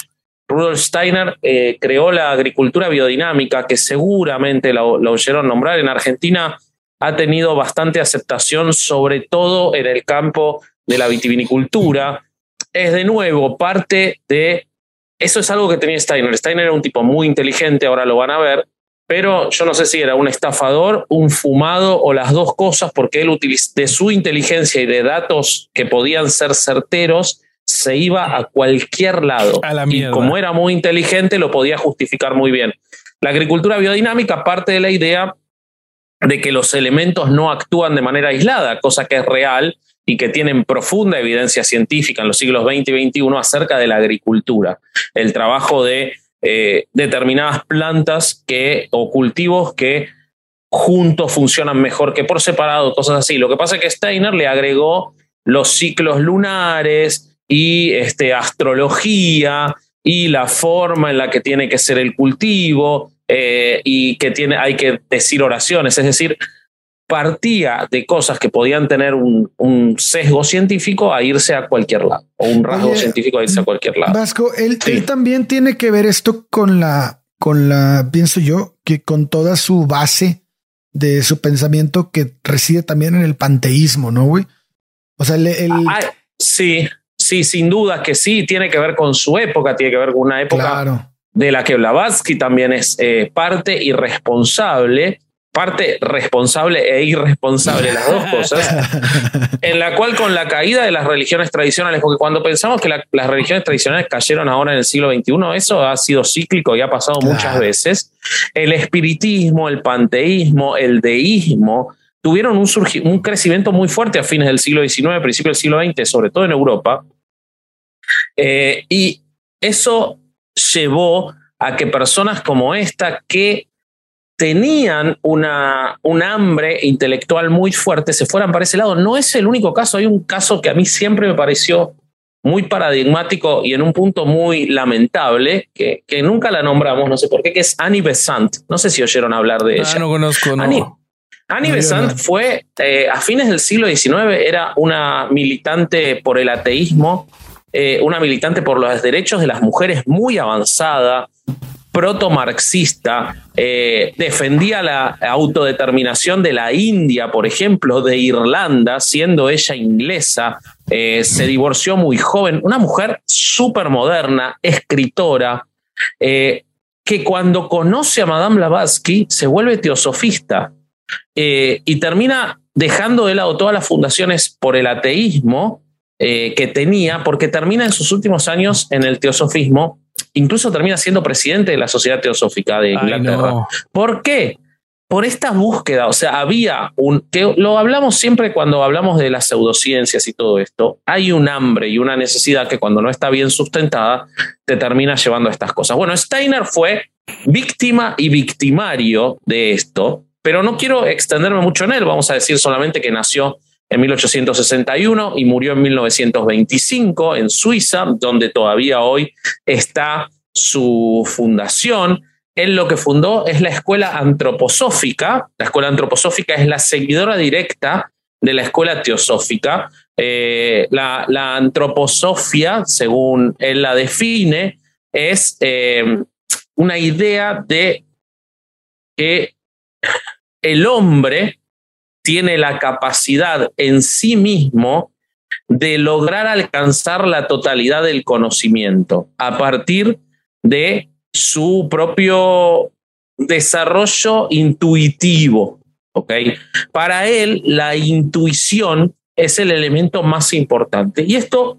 Rudolf Steiner eh, creó la agricultura biodinámica, que seguramente lo, lo oyeron nombrar. En Argentina ha tenido bastante aceptación, sobre todo en el campo de la vitivinicultura. Es de nuevo parte de... Eso es algo que tenía Steiner. Steiner era un tipo muy inteligente, ahora lo van a ver, pero yo no sé si era un estafador, un fumado o las dos cosas, porque él de su inteligencia y de datos que podían ser certeros, se iba a cualquier lado. y como era muy inteligente, lo podía justificar muy bien. La agricultura biodinámica parte de la idea de que los elementos no actúan de manera aislada, cosa que es real y que tienen profunda evidencia científica en los siglos XX y XXI acerca de la agricultura. El trabajo de eh, determinadas plantas que, o cultivos que juntos funcionan mejor que por separado, cosas así. Lo que pasa es que Steiner le agregó los ciclos lunares y este, astrología y la forma en la que tiene que ser el cultivo eh, y que tiene, hay que decir oraciones. Es decir, partía de cosas que podían tener un, sesgo científico a irse a cualquier lado, o un rasgo científico a irse a cualquier lado. Vasco, él, también tiene que ver esto con la, con la, pienso yo, que con toda su base de su pensamiento que reside también en el panteísmo, ¿no, güey? O sea, el, sí, sí, sin duda que sí, tiene que ver con su época, tiene que ver con una época de la que Blavatsky también es eh, parte y responsable parte responsable e irresponsable, las dos cosas, en la cual con la caída de las religiones tradicionales, porque cuando pensamos que las religiones tradicionales cayeron ahora en el siglo XXI, eso ha sido cíclico y ha pasado muchas veces, el espiritismo, el panteísmo, el deísmo, tuvieron un, un crecimiento muy fuerte a fines del siglo XIX, principios del siglo XX, sobre todo en Europa, eh, y eso llevó a que personas como esta que tenían una, un hambre intelectual muy fuerte, se fueran para ese lado. No es el único caso, hay un caso que a mí siempre me pareció muy paradigmático y en un punto muy lamentable, que, que nunca la nombramos, no sé por qué, que es Annie Besant. No sé si oyeron hablar de ah, ella. no conozco, no. Annie, Besant fue, eh, a fines del siglo XIX, era una militante por el ateísmo, eh, una militante por los derechos de las mujeres muy avanzada, proto-marxista, eh, defendía la autodeterminación de la India, por ejemplo, de Irlanda, siendo ella inglesa, eh, se divorció muy joven, una mujer súper moderna, escritora, que cuando conoce a Madame Blavatsky se vuelve teosofista y termina dejando de lado todas las fundaciones por el ateísmo que tenía, porque termina en sus últimos años en el teosofismo incluso termina siendo presidente de la Sociedad Teosófica de Inglaterra. ¿Por qué? Por esta búsqueda, o sea, había un, que lo hablamos siempre cuando hablamos de las pseudociencias y todo esto, hay un hambre y una necesidad que cuando no está bien sustentada te termina llevando a estas cosas. Bueno, Steiner fue víctima y victimario de esto, pero no quiero extenderme mucho en él, vamos a decir solamente que nació en 1861 y murió en 1925 en Suiza, donde todavía hoy está su fundación. Él lo que fundó es la Escuela Antroposófica. La Escuela Antroposófica es la seguidora directa de la escuela teosófica. Eh, la, la, antroposofia, según él la define, es eh, una idea de que el hombre tiene la capacidad en sí mismo de lograr alcanzar la totalidad del conocimiento a partir de su propio desarrollo intuitivo. ¿okay? Para él, la intuición es el elemento más importante. Y esto,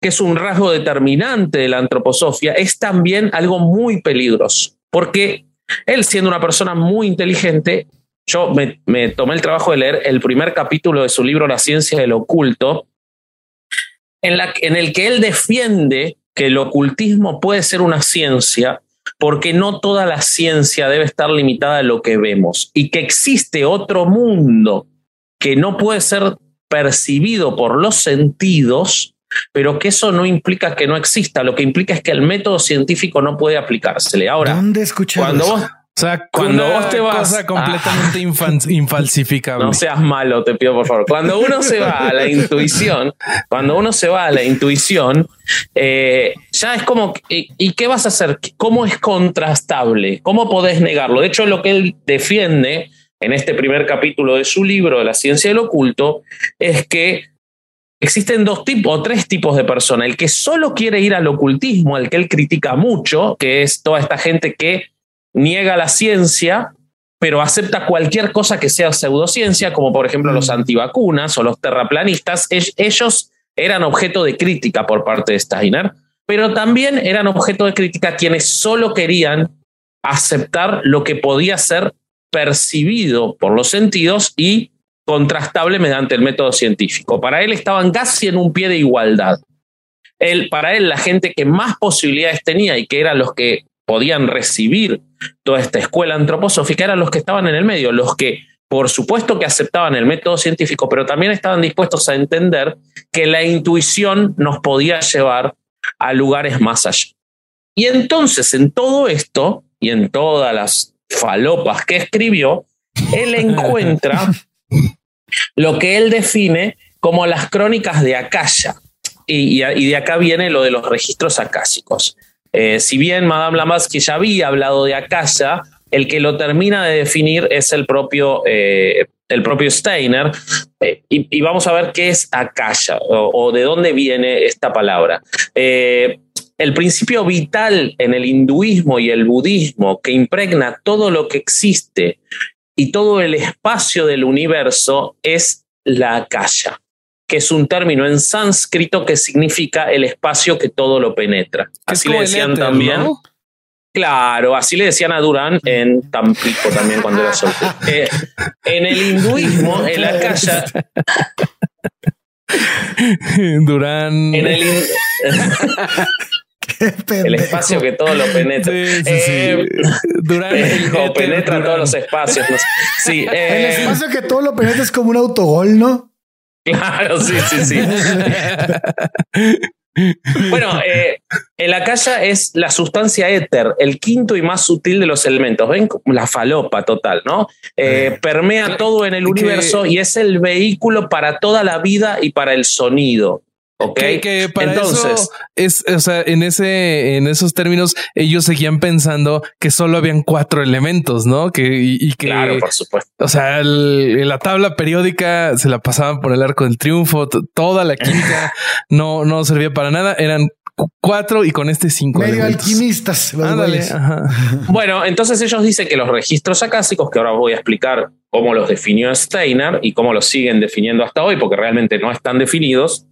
que es un rasgo determinante de la antroposofia, es también algo muy peligroso, porque él, siendo una persona muy inteligente, yo me, tomé el trabajo de leer el primer capítulo de su libro La ciencia del oculto, en, la, en el que él defiende que el ocultismo puede ser una ciencia porque no toda la ciencia debe estar limitada a lo que vemos y que existe otro mundo que no puede ser percibido por los sentidos, pero que eso no implica que no exista, lo que implica es que el método científico no puede aplicársele. Ahora, ¿dónde cuando vos o sea, cuando vos te vas cosa completamente infalsificable. No seas malo, te pido por favor. Cuando uno se va a la intuición, cuando uno se va a la intuición, eh, ya es como, ¿y, qué vas a hacer? ¿Cómo es contrastable? ¿Cómo podés negarlo? De hecho, lo que él defiende en este primer capítulo de su libro, de la ciencia del oculto, es que existen dos tipos o tres tipos de personas. El que solo quiere ir al ocultismo, al que él critica mucho, que es toda esta gente que niega la ciencia, pero acepta cualquier cosa que sea pseudociencia, como por ejemplo los mm. antivacunas o los terraplanistas. Ellos eran objeto de crítica por parte de Steiner, pero también eran objeto de crítica quienes solo querían aceptar lo que podía ser percibido por los sentidos y contrastable mediante el método científico. Para él estaban casi en un pie de igualdad. Él, para él, la gente que más posibilidades tenía y que eran los que podían recibir toda esta escuela antroposófica eran los que estaban en el medio, los que por supuesto que aceptaban el método científico, pero también estaban dispuestos a entender que la intuición nos podía llevar a lugares más allá. Y entonces en todo esto y en todas las falopas que escribió, él encuentra lo que él define como las crónicas de Akasha. Y, y, de acá viene lo de los registros acásicos. Eh, si bien Madame Blavatsky ya había hablado de Akasha, el que lo termina de definir es el propio, eh, el propio Steiner. Eh, y, vamos a ver qué es Akasha o, de dónde viene esta palabra. el principio vital en el hinduismo y el budismo que impregna todo lo que existe y todo el espacio del universo es la Akasha que es un término en sánscrito que significa el espacio que todo lo penetra. Así le decían también. Claro, así le decían a Durán en Tampico también cuando era soltero. Eh, en el hinduismo, en la calle. Durán. En el, el espacio que todo lo penetra. Eh, Durán penetra todos los espacios. Sí, el eh, espacio que todo lo penetra es como un autogol, ¿no? Claro, sí, sí, sí. bueno, eh, en la calle es la sustancia éter, el quinto y más sutil de los elementos. Ven la falopa total, ¿no? Eh, permea todo en el universo y es el vehículo para toda la vida y para el sonido. Que, para Entonces, es, o sea, en ese, en esos términos, ellos seguían pensando que solo habían cuatro elementos, ¿no? Que, y, que, claro, por supuesto. O sea, la tabla periódica se la pasaban por el arco del triunfo, toda la química no, no servía para nada. Eran cuatro y con este cinco. Medio alquimistas. bueno, entonces ellos dicen que los registros acásicos, que ahora voy a explicar cómo los definió Steiner y cómo los siguen definiendo hasta hoy, porque realmente no están definidos,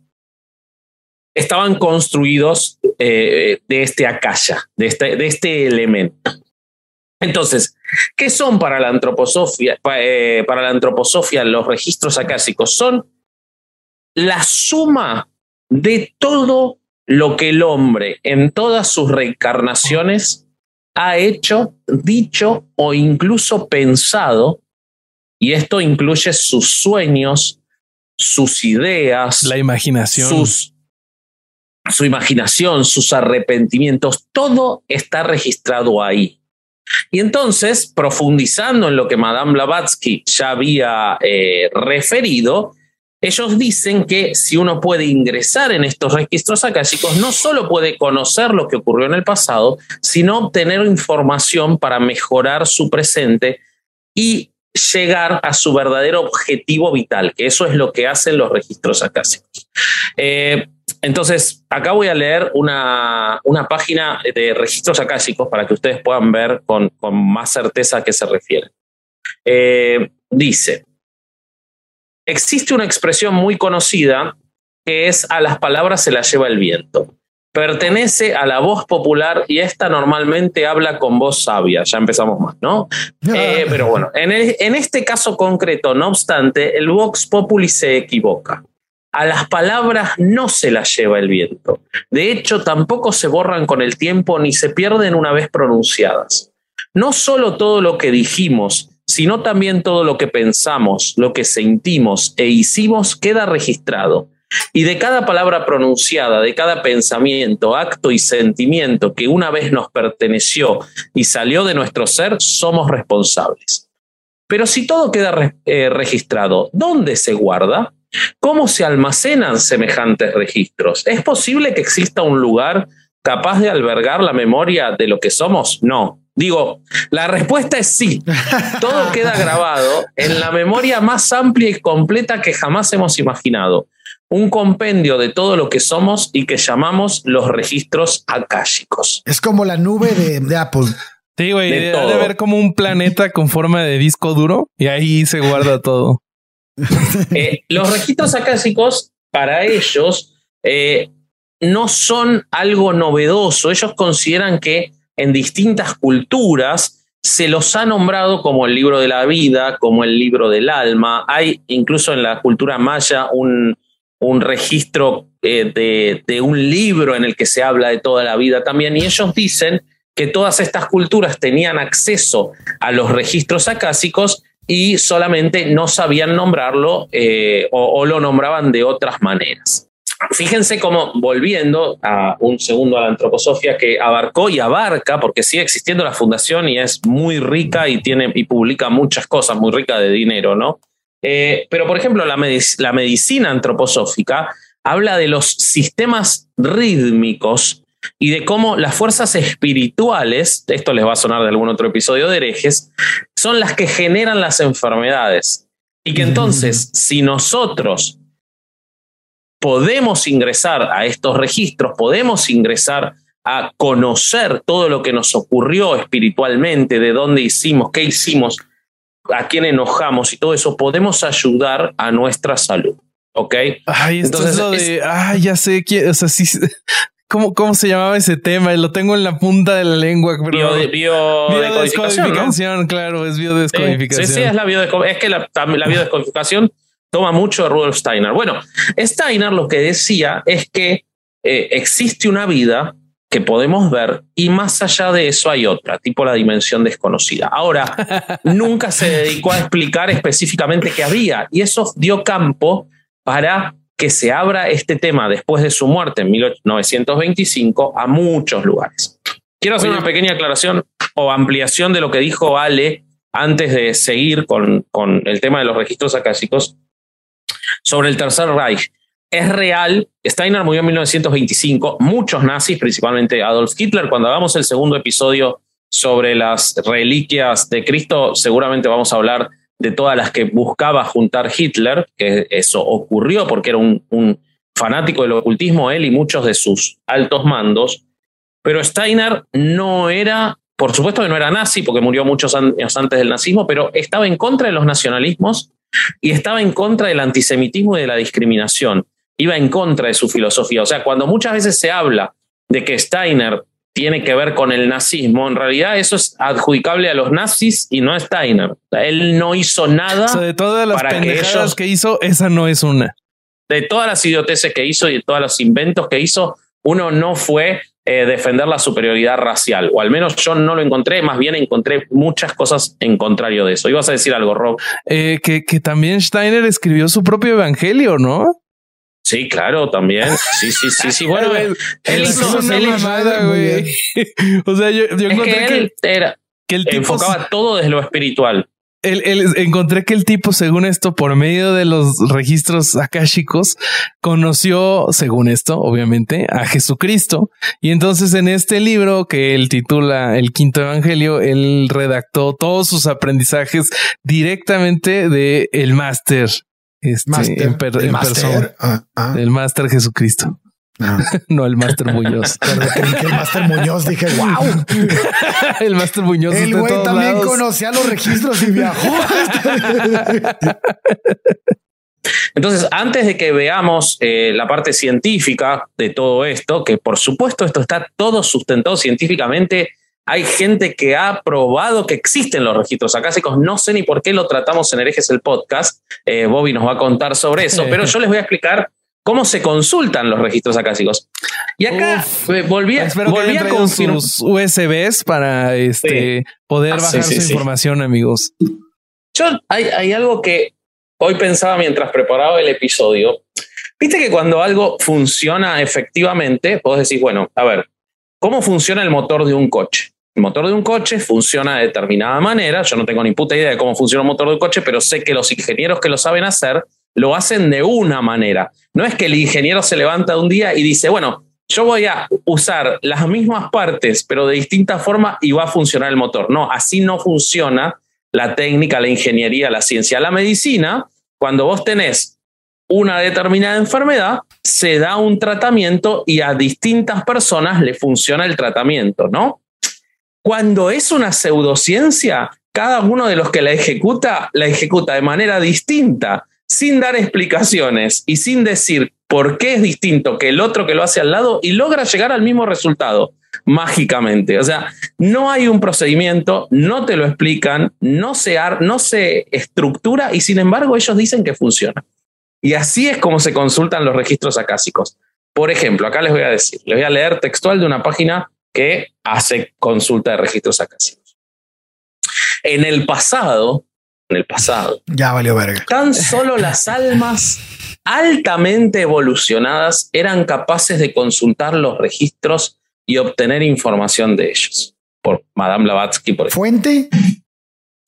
estaban construidos eh, de este akasha, de este, de este elemento. Entonces, ¿qué son para la antroposofia? Eh, para la antroposofia los registros acásicos son la suma de todo lo que el hombre en todas sus reencarnaciones ha hecho, dicho o incluso pensado, y esto incluye sus sueños, sus ideas, la imaginación, sus su imaginación, sus arrepentimientos, todo está registrado ahí. Y entonces, profundizando en lo que Madame Blavatsky ya había eh, referido, ellos dicen que si uno puede ingresar en estos registros akáshicos, no solo puede conocer lo que ocurrió en el pasado, sino obtener información para mejorar su presente y llegar a su verdadero objetivo vital, que eso es lo que hacen los registros akáshicos. Eh, entonces, acá voy a leer una, una página de registros akáshicos para que ustedes puedan ver con, con más certeza a qué se refiere. Eh, dice, existe una expresión muy conocida que es a las palabras se las lleva el viento. Pertenece a la voz popular y esta normalmente habla con voz sabia. Ya empezamos más, ¿no? Eh, pero bueno, en, el- en este caso concreto, no obstante, el Vox Populi se equivoca. A las palabras no se las lleva el viento. De hecho, tampoco se borran con el tiempo ni se pierden una vez pronunciadas. No solo todo lo que dijimos, sino también todo lo que pensamos, lo que sentimos e hicimos queda registrado. Y de cada palabra pronunciada, de cada pensamiento, acto y sentimiento que una vez nos perteneció y salió de nuestro ser, somos responsables. Pero si todo queda eh, registrado, ¿dónde se guarda? ¿Cómo se almacenan semejantes registros? ¿Es posible que exista un lugar capaz de albergar la memoria de lo que somos? No. Digo, la respuesta es sí. Todo queda grabado en la memoria más amplia y completa que jamás hemos imaginado. Un compendio de todo lo que somos y que llamamos los registros akáshicos. Es como la nube de, de Apple. Sí, güey, De de ver como un planeta con forma de disco duro y ahí se guarda todo. Eh, los registros akáshicos, para ellos, eh, no son algo novedoso. Ellos consideran que en distintas culturas se los ha nombrado como el libro de la vida, como el libro del alma. Hay incluso en la cultura maya un, un registro eh, de, de un libro en el que se habla de toda la vida también. Y ellos dicen que todas estas culturas tenían acceso a los registros acásicos y solamente no sabían nombrarlo eh, o, lo nombraban de otras maneras. Fíjense cómo, volviendo a un segundo a la antroposofía que abarcó y abarca, porque sigue existiendo la fundación y es muy rica y, tiene, y publica muchas cosas, muy rica de dinero, ¿no? Eh, pero, por ejemplo, la, medic- la medicina antroposófica habla de los sistemas rítmicos y de cómo las fuerzas espirituales, esto les va a sonar de algún otro episodio de herejes, son las que generan las enfermedades. Y que entonces, si nosotros podemos ingresar a estos registros, podemos ingresar a conocer todo lo que nos ocurrió espiritualmente, de dónde hicimos, qué hicimos, a quién enojamos y todo eso, podemos ayudar a nuestra salud. ¿Ok? Ay, esto Entonces, es lo es- de, ah, ya sé quién, o sea, sí, ¿cómo, cómo se llamaba ese tema? Lo tengo en la punta de la lengua, pero Bio, bio- decodificación, ¿no? biodescodificación, claro, es biodescodificación. Sí, sí, es la, biodesco- es que la, la biodescodificación toma mucho de Rudolf Steiner. Bueno, Steiner lo que decía es que eh, existe una vida que podemos ver y más allá de eso hay otra, tipo la dimensión desconocida. Ahora, nunca se dedicó a explicar específicamente qué había y eso dio campo para que se abra este tema después de su muerte en 1925 a muchos lugares. Quiero hacer una pequeña aclaración o ampliación de lo que dijo Ale antes de seguir con, con el tema de los registros akáshicos sobre el Tercer Reich. Es real, Steiner murió en 1925, muchos nazis, principalmente Adolf Hitler, cuando hagamos el segundo episodio sobre las reliquias de Cristo, seguramente vamos a hablar de todas las que buscaba juntar Hitler, que eso ocurrió porque era un, un fanático del ocultismo, él y muchos de sus altos mandos, pero Steiner no era, por supuesto que no era nazi, porque murió muchos años antes del nazismo, pero estaba en contra de los nacionalismos y estaba en contra del antisemitismo y de la discriminación. Iba en contra de su filosofía. O sea, cuando muchas veces se habla de que Steiner tiene que ver con el nazismo, en realidad eso es adjudicable a los nazis y no a Steiner. Él no hizo nada O sea, de todas las que pendejadas ellos- que hizo, esa no es una. de todas las idioteces que hizo y de todos los inventos que hizo, uno no fue eh, defender la superioridad racial, o al menos yo no lo encontré, más bien encontré muchas cosas en contrario de eso. Ibas a decir algo, Rob. Eh, que, que también Steiner escribió su propio evangelio, ¿no? Sí, claro, también. Sí, sí, sí, sí. Bueno, él él hizo- una él mamada, güey. o sea, yo, encontré que que, él era, que el tipo enfocaba todo desde lo espiritual. El, el- encontré que el tipo, según esto, por medio de los registros akáshicos, conoció, según esto, obviamente, a Jesucristo. Y entonces en este libro que él titula El Quinto Evangelio, él redactó todos sus aprendizajes directamente de el máster, este, en, per- el en máster. persona, Ah, ah, el máster Jesucristo, ah. no el máster Muñoz. Perdón, creí que el Máster Muñoz dije, wow. el máster Muñoz El güey también lados. conocía los registros y viajó. Entonces, antes de que veamos eh, la parte científica de todo esto, que por supuesto esto está todo sustentado científicamente, hay gente que ha probado que existen los registros acásicos, no sé ni por qué lo tratamos en Herejes el podcast, Eh, Bobby nos va a contar sobre eso, pero yo les voy a explicar cómo se consultan los registros acásicos. Y acá Uf. eh, volví, que volví a confirmar. sus USBs para este poder Ah, bajar sí, su información, amigos. Yo, hay, hay algo que hoy pensaba mientras preparaba el episodio. Viste que cuando algo funciona efectivamente, vos decís, bueno, a ver, ¿cómo funciona el motor de un coche? El motor de un coche funciona de determinada manera. Yo no tengo ni puta idea de cómo funciona un motor de un coche, pero sé que los ingenieros que lo saben hacer lo hacen de una manera. No es que el ingeniero se levanta un día y dice, bueno, yo voy a usar las mismas partes, pero de distinta forma y va a funcionar el motor. No, así no funciona la técnica, la ingeniería, la ciencia. La medicina, cuando vos tenés una determinada enfermedad, se da un tratamiento y a distintas personas le funciona el tratamiento, ¿no? Cuando es una pseudociencia, cada uno de los que la ejecuta, la ejecuta de manera distinta, sin dar explicaciones y sin decir por qué es distinto que el otro que lo hace al lado y logra llegar al mismo resultado mágicamente. O sea, no hay un procedimiento, no te lo explican, no se, ar- no se estructura y sin embargo ellos dicen que funciona. Y así es como se consultan los registros acásicos. Por ejemplo, acá les voy a decir, les voy a leer textual de una página que hace consulta de registros acásicos. En el pasado, en el pasado, ya valió verga. Tan solo las almas altamente evolucionadas eran capaces de consultar los registros y obtener información de ellos. Por Madame Blavatsky, por ejemplo. Fuente.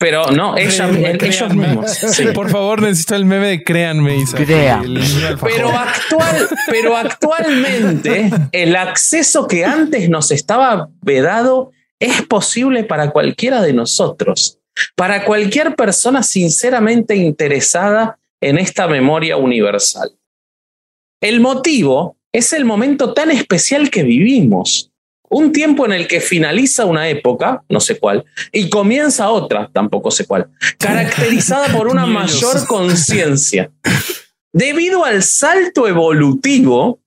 Pero no, ella, Créanme, ellos créanme. mismos. sí. Por favor, necesito el meme de créanme, Isaac. Créanme. El niño alfajor. Pero, actual, pero actualmente el acceso que antes nos estaba vedado es posible para cualquiera de nosotros, para cualquier persona sinceramente interesada en esta memoria universal. El motivo es el momento tan especial que vivimos, un tiempo en el que finaliza una época, no sé cuál, y comienza otra, tampoco sé cuál, caracterizada por una mayor conciencia. Debido al salto evolutivo,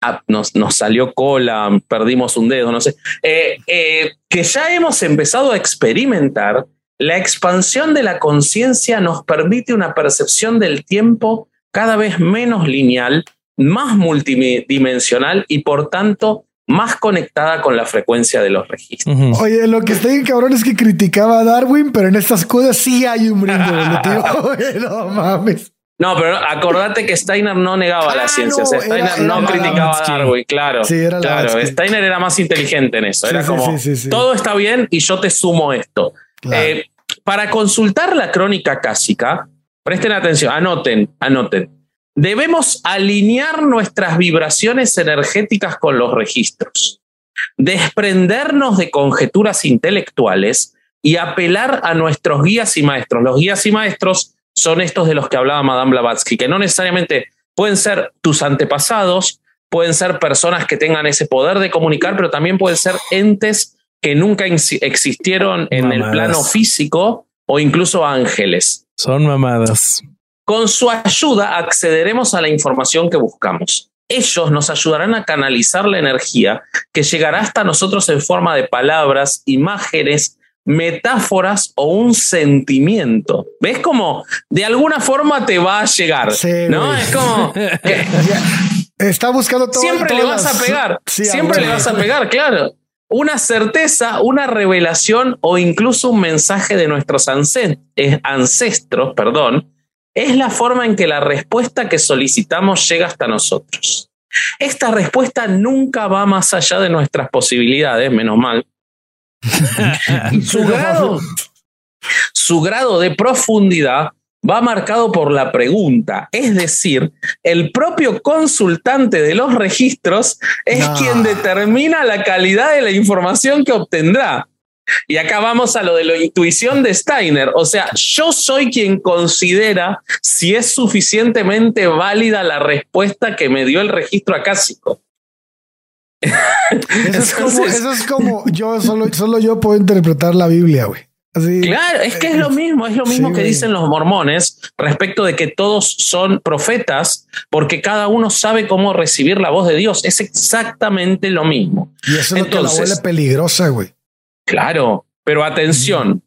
ah, nos, nos salió cola, perdimos un dedo, no sé, eh, eh, que ya hemos empezado a experimentar, la expansión de la conciencia nos permite una percepción del tiempo cada vez menos lineal, más multidimensional y por tanto más conectada con la frecuencia de los registros. Oye, lo que está bien cabrón es que criticaba a Darwin, pero en estas cosas sí hay un evolutivo. güey, no mames. No, pero acordate que Steiner no negaba Ah, la ciencia. no, o sea, Steiner era- no era criticaba a. Darwin, claro. Sí, era claro. Steiner era más inteligente en eso. Sí, era sí, como sí, sí, sí. todo está bien y yo te sumo esto. Claro. Eh, para consultar la crónica cásica, presten atención, anoten, anoten. Debemos alinear nuestras vibraciones energéticas con los registros, desprendernos de conjeturas intelectuales y apelar a nuestros guías y maestros. Los guías y maestros son estos de los que hablaba Madame Blavatsky, que no necesariamente pueden ser tus antepasados, pueden ser personas que tengan ese poder de comunicar, pero también pueden ser entes que nunca existieron en el plano físico o incluso ángeles. Son mamadas. Con su ayuda accederemos a la información que buscamos. Ellos nos ayudarán a canalizar la energía que llegará hasta nosotros en forma de palabras, imágenes, metáforas o un sentimiento. ¿Ves cómo de alguna forma te va a llegar? Sí, ¿No? Es como que. Está buscando todo. siempre le vas a pegar. Sí, siempre le vas a pegar, claro. Una certeza, una revelación o incluso un mensaje de nuestros eh, ancestros, perdón, es la forma en que la respuesta que solicitamos llega hasta nosotros. Esta respuesta nunca va más allá de nuestras posibilidades, menos mal, su grado, su grado de profundidad va marcado por la pregunta. Es decir, el propio consultante de los registros es No. quien determina la calidad de la información que obtendrá. Y acá vamos a lo de la intuición de Steiner. O sea, yo soy quien considera si es suficientemente válida la respuesta que me dio el registro acásico. Eso es como, Entonces- eso es como yo solo, solo yo puedo interpretar la Biblia, güey. Así. Claro, es que es lo mismo, es lo mismo Sí, que dicen los mormones respecto de que todos son profetas porque cada uno sabe cómo recibir la voz de Dios. Es exactamente lo mismo. Y eso es lo que la Entonces- vuelve peligrosa, güey. Claro, pero atención,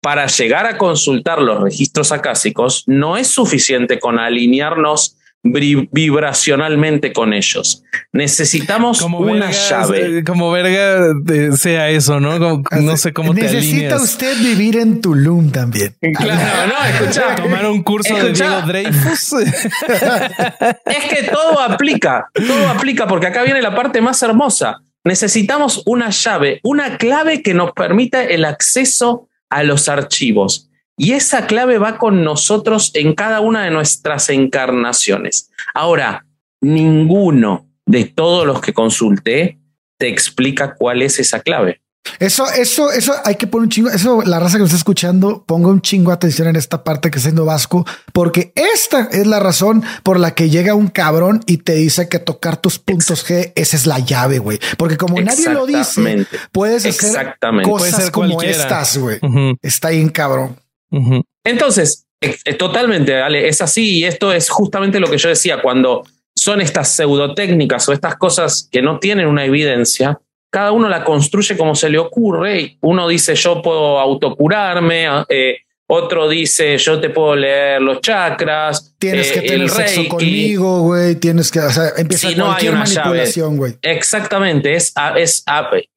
para llegar a consultar los registros acásicos no es suficiente con alinearnos vibracionalmente con ellos. Necesitamos Como una verga, llave. eh, como verga eh, sea eso, ¿no? Como- no sé cómo te Necesita usted vivir en Tulum también. Claro, no, escuchá. Tomar un curso Escuchá. de Diego Dreyfus. Es que todo aplica, todo aplica, porque acá viene la parte más hermosa. Necesitamos una llave, una clave que nos permita el acceso a los archivos. Y esa clave va con nosotros en cada una de nuestras encarnaciones. Ahora, ninguno de todos los que consulté te explica cuál es esa clave. Eso, eso, eso hay que poner un chingo. Eso, la raza que nos está escuchando, ponga un chingo de atención en esta parte que es siendo vasco, porque esta es la razón por la que llega un cabrón y te dice que tocar tus puntos G, esa es la llave, güey. Porque como nadie lo dice, puedes hacer cosas Puede como cualquiera. estas, güey. Ujú, Está bien cabrón. ujú. Entonces, eh, eh, totalmente, Ale, es así y esto es justamente lo que yo decía, cuando son estas pseudotécnicas o estas cosas que no tienen una evidencia, cada uno la construye como se le ocurre. Uno dice yo puedo autocurarme, eh, otro dice yo te puedo leer los chakras. Tienes eh, que tener sexo conmigo, güey. Tienes que, o sea, empieza Si no hay una manipulación, güey. Exactamente, es, es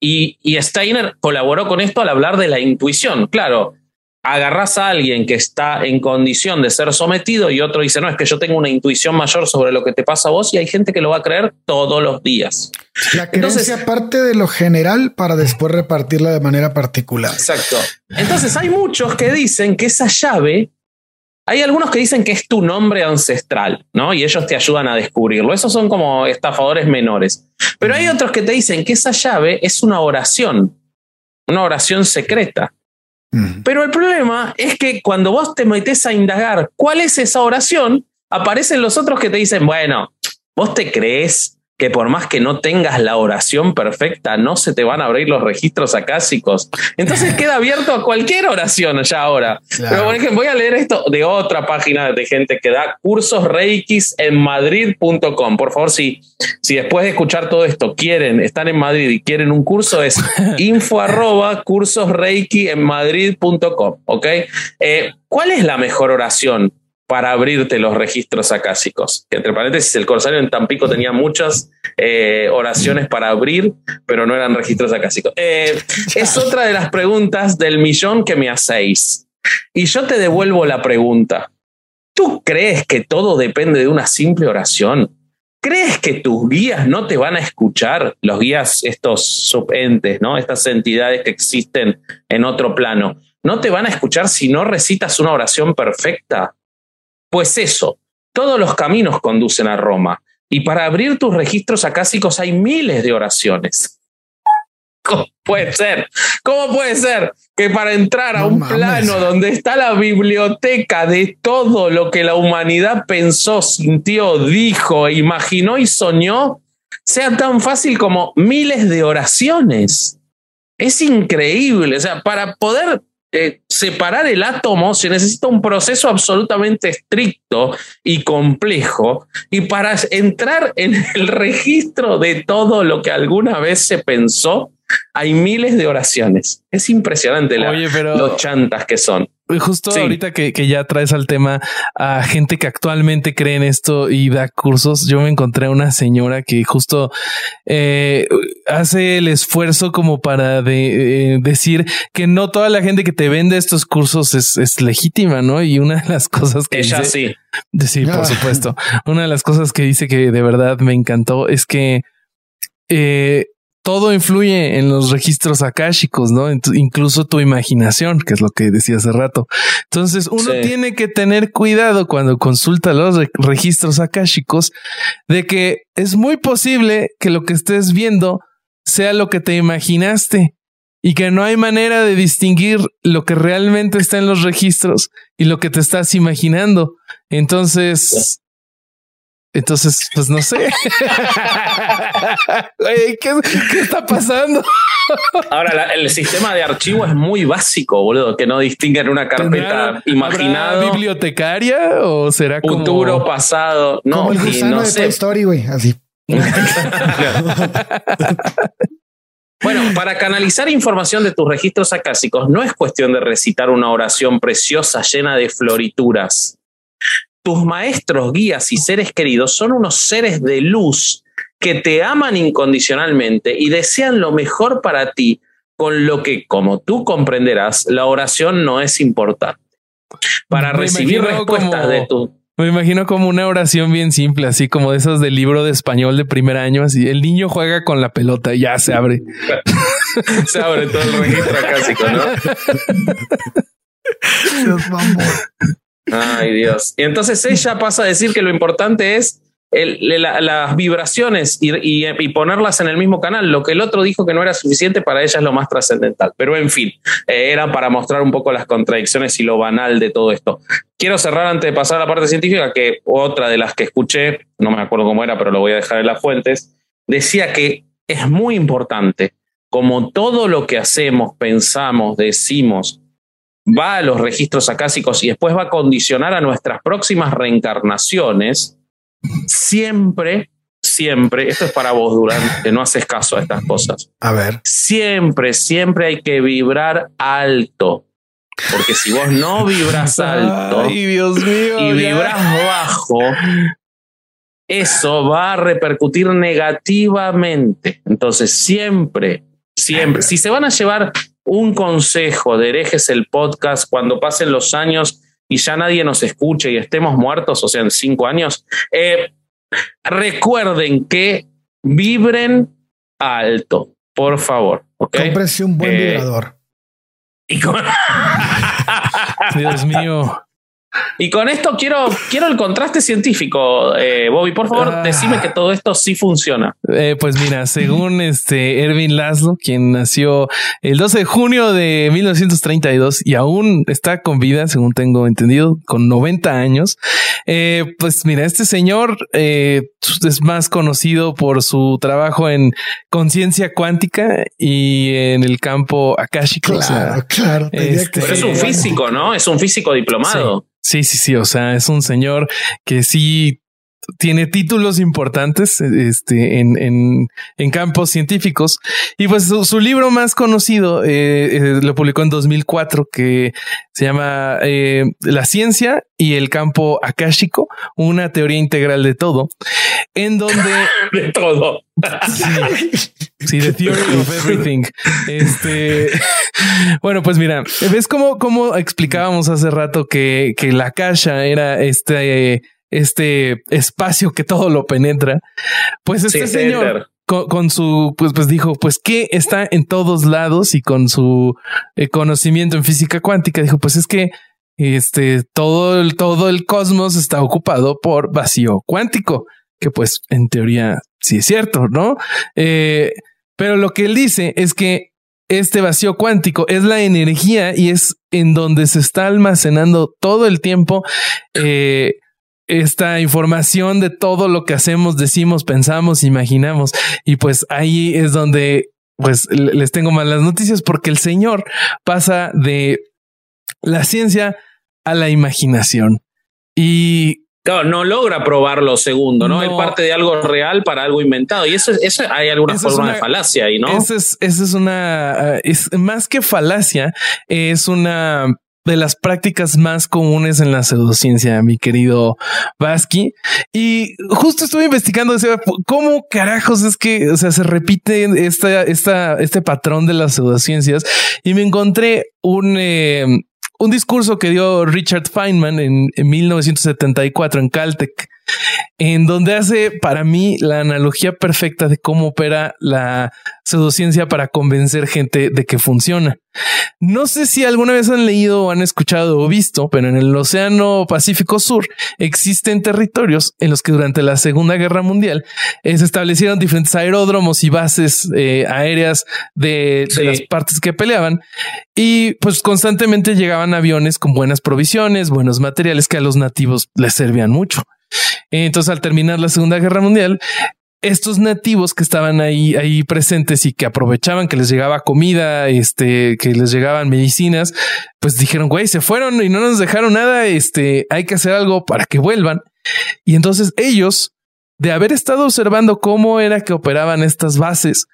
y, y Steiner colaboró con esto al hablar de la intuición. Claro, agarrás a alguien que está en condición de ser sometido y otro dice, no, es que yo tengo una intuición mayor sobre lo que te pasa a vos y hay gente que lo va a creer todos los días. La Entonces- creencia parte de lo general para después repartirla de manera particular. Exacto. Entonces hay muchos que dicen que esa llave, hay algunos que dicen que es tu nombre ancestral, ¿no? Y ellos te ayudan a descubrirlo. Esos son como estafadores menores. Pero hay otros que te dicen que esa llave es una oración, una oración secreta. Pero el problema es que cuando vos te metes a indagar cuál es esa oración, aparecen los otros que te dicen, bueno, vos te crees que por más que no tengas la oración perfecta, no se te van a abrir los registros acásicos. Entonces queda abierto a cualquier oración ya ahora. Claro. Pero por ejemplo, voy a leer esto de otra página de gente que da cursos reikis en madrid.com. Por favor, si, si después de escuchar todo esto quieren, están en Madrid y quieren un curso, es info arroba cursos reiki en madrid.com. Ok. Eh, ¿Cuál es la mejor oración para abrirte los registros acásicos? Que entre paréntesis, el Corsario en Tampico tenía muchas eh, oraciones para abrir, pero no eran registros acásicos. Eh, es otra de las preguntas del millón que me hacéis. Y yo te devuelvo la pregunta. ¿Tú crees que todo depende de una simple oración? ¿Crees que tus guías no te van a escuchar? Los guías, estos subentes, ¿no? Estas entidades que existen en otro plano, ¿no te van a escuchar si no recitas una oración perfecta? Pues eso, todos los caminos conducen a Roma. Y para abrir tus registros acásicos hay miles de oraciones. ¿Cómo puede ser? ¿Cómo puede ser que para entrar a No un mames. plano donde está la biblioteca de todo lo que la humanidad pensó, sintió, dijo, imaginó y soñó, sea tan fácil como miles de oraciones? Es increíble. O sea, para poder eh, separar el átomo se necesita un proceso absolutamente estricto y complejo. Y para entrar en el registro de todo lo que alguna vez se pensó, hay miles de oraciones. Es impresionante la- Oye, pero- los chantas que son. Justo Sí. ahorita que, que ya traes al tema a gente que actualmente cree en esto y da cursos, yo me encontré a una señora que justo eh, hace el esfuerzo como para de, eh, decir que no toda la gente que te vende estos cursos es, es legítima, ¿no? Y una de las cosas que Ella dice- sí. de- Sí, Ah. por supuesto. Una de las cosas que dice que de verdad me encantó es que eh, todo influye en los registros akáshicos, ¿no? Incluso tu imaginación, que es lo que decía hace rato. Entonces, uno tiene que tener cuidado cuando consulta los registros akáshicos de que es muy posible que lo que estés viendo sea lo que te imaginaste y que no hay manera de distinguir lo que realmente está en los registros y lo que te estás imaginando. Entonces, entonces, pues no sé. ¿qué, está pasando? Ahora, el sistema de archivo es muy básico, boludo, que no distinguen una carpeta imaginada. bibliotecaria o será futuro, pasado? No, como el gusano de Toy Story, güey, así. Bueno, para canalizar información de tus registros acásicos no es cuestión de recitar una oración preciosa llena de florituras tus maestros, guías y seres queridos son unos seres de luz que te aman incondicionalmente y desean lo mejor para ti, con lo que, como tú comprenderás, la oración no es importante. Para recibir respuestas de tu... Me imagino como una oración bien simple, así como de esas del libro de español de primer año, así el niño juega con la pelota y ya se abre. se abre todo el registro acásico, ¿no? Ay, Dios. Y entonces ella pasa a decir que lo importante es las vibraciones y, ponerlas en el mismo canal. Lo que el otro dijo que no era suficiente, para ella es lo más trascendental. Pero en fin, eh, era para mostrar un poco las contradicciones y lo banal de todo esto. Quiero cerrar antes de pasar a la parte científica, que otra de las que escuché, no me acuerdo cómo era, pero lo voy a dejar en las fuentes, decía que es muy importante, como todo lo que hacemos, pensamos, decimos, va a los registros acásicos y después va a condicionar a nuestras próximas reencarnaciones, siempre, siempre, esto es para vos, Durante, no haces caso a estas cosas. A ver. Siempre, siempre hay que vibrar alto. Porque si vos no vibras alto y vibras bajo, eso va a repercutir negativamente. Entonces, siempre, siempre, si se van a llevar un consejo de herejes el podcast cuando pasen los años y ya nadie nos escuche y estemos muertos, o sea, en cinco años, eh, recuerden que vibren alto, por favor. ¿okay? Cómprese un buen eh, vibrador. Dios mío. Y con esto quiero, quiero el contraste científico, eh, Bobby. Por favor, ah. decime que todo esto sí funciona. Eh, pues mira, según este Erwin Laszlo, quien nació el 12 de junio de 1932 y aún está con vida, según tengo entendido, con 90 años. Eh, pues mira, este señor es más conocido por su trabajo en conciencia cuántica y en el campo akashico. Claro, claro. Este, es un físico, ¿no? Es un físico diplomado. Sí, sí, sí. O sea, es un señor que sí tiene títulos importantes este, en, en, en campos científicos. Y pues su, libro más conocido eh, eh, lo publicó en 2004, que se llama eh, La ciencia y el campo akáshico, una teoría integral de todo, en donde... de todo. Sí, The Theory of Everything. Este, bueno, pues mira, ves cómo, cómo explicábamos hace rato que, que la caja era este, este espacio que todo lo penetra. Pues este señor con, su, pues, pues dijo, pues que está en todos lados y con su eh, conocimiento en física cuántica, dijo, pues es que este todo el, todo el cosmos está ocupado por vacío cuántico, que pues en teoría sí es cierto, ¿no? Eh, pero lo que él dice es que este vacío cuántico es la energía y es en donde se está almacenando todo el tiempo eh, esta información de todo lo que hacemos, decimos, pensamos, imaginamos. Y pues ahí es donde pues les tengo malas noticias porque el Señor pasa de la ciencia a la imaginación. Y Claro, no logra probar lo segundo, ¿no? Él parte de algo real para algo inventado. Y eso, eso hay alguna forma de falacia ahí, ¿no? Esa es, es una, es más que falacia, es una de las prácticas más comunes en la pseudociencia, mi querido Vasky. Y justo estuve investigando cómo carajos es que o sea, se repite esta, esta, este patrón de las pseudociencias y me encontré un, eh, un discurso que dio Richard Feynman en, 1974 en Caltech. En donde hace para mí la analogía perfecta de cómo opera la pseudociencia para convencer gente de que funciona. No sé si alguna vez han leído o han escuchado o visto, pero en el Océano Pacífico Sur existen territorios en los que durante la Segunda Guerra Mundial eh, se establecieron diferentes aeródromos y bases eh, aéreas de, de las partes que peleaban y pues constantemente llegaban aviones con buenas provisiones, buenos materiales que a los nativos les servían mucho. Entonces, al terminar la Segunda Guerra Mundial, estos nativos que estaban ahí, ahí presentes y que aprovechaban que les llegaba comida, este, que les llegaban medicinas, pues dijeron, güey, se fueron y no nos dejaron nada, este, hay que hacer algo para que vuelvan. Y entonces ellos, de haber estado observando cómo era que operaban estas bases,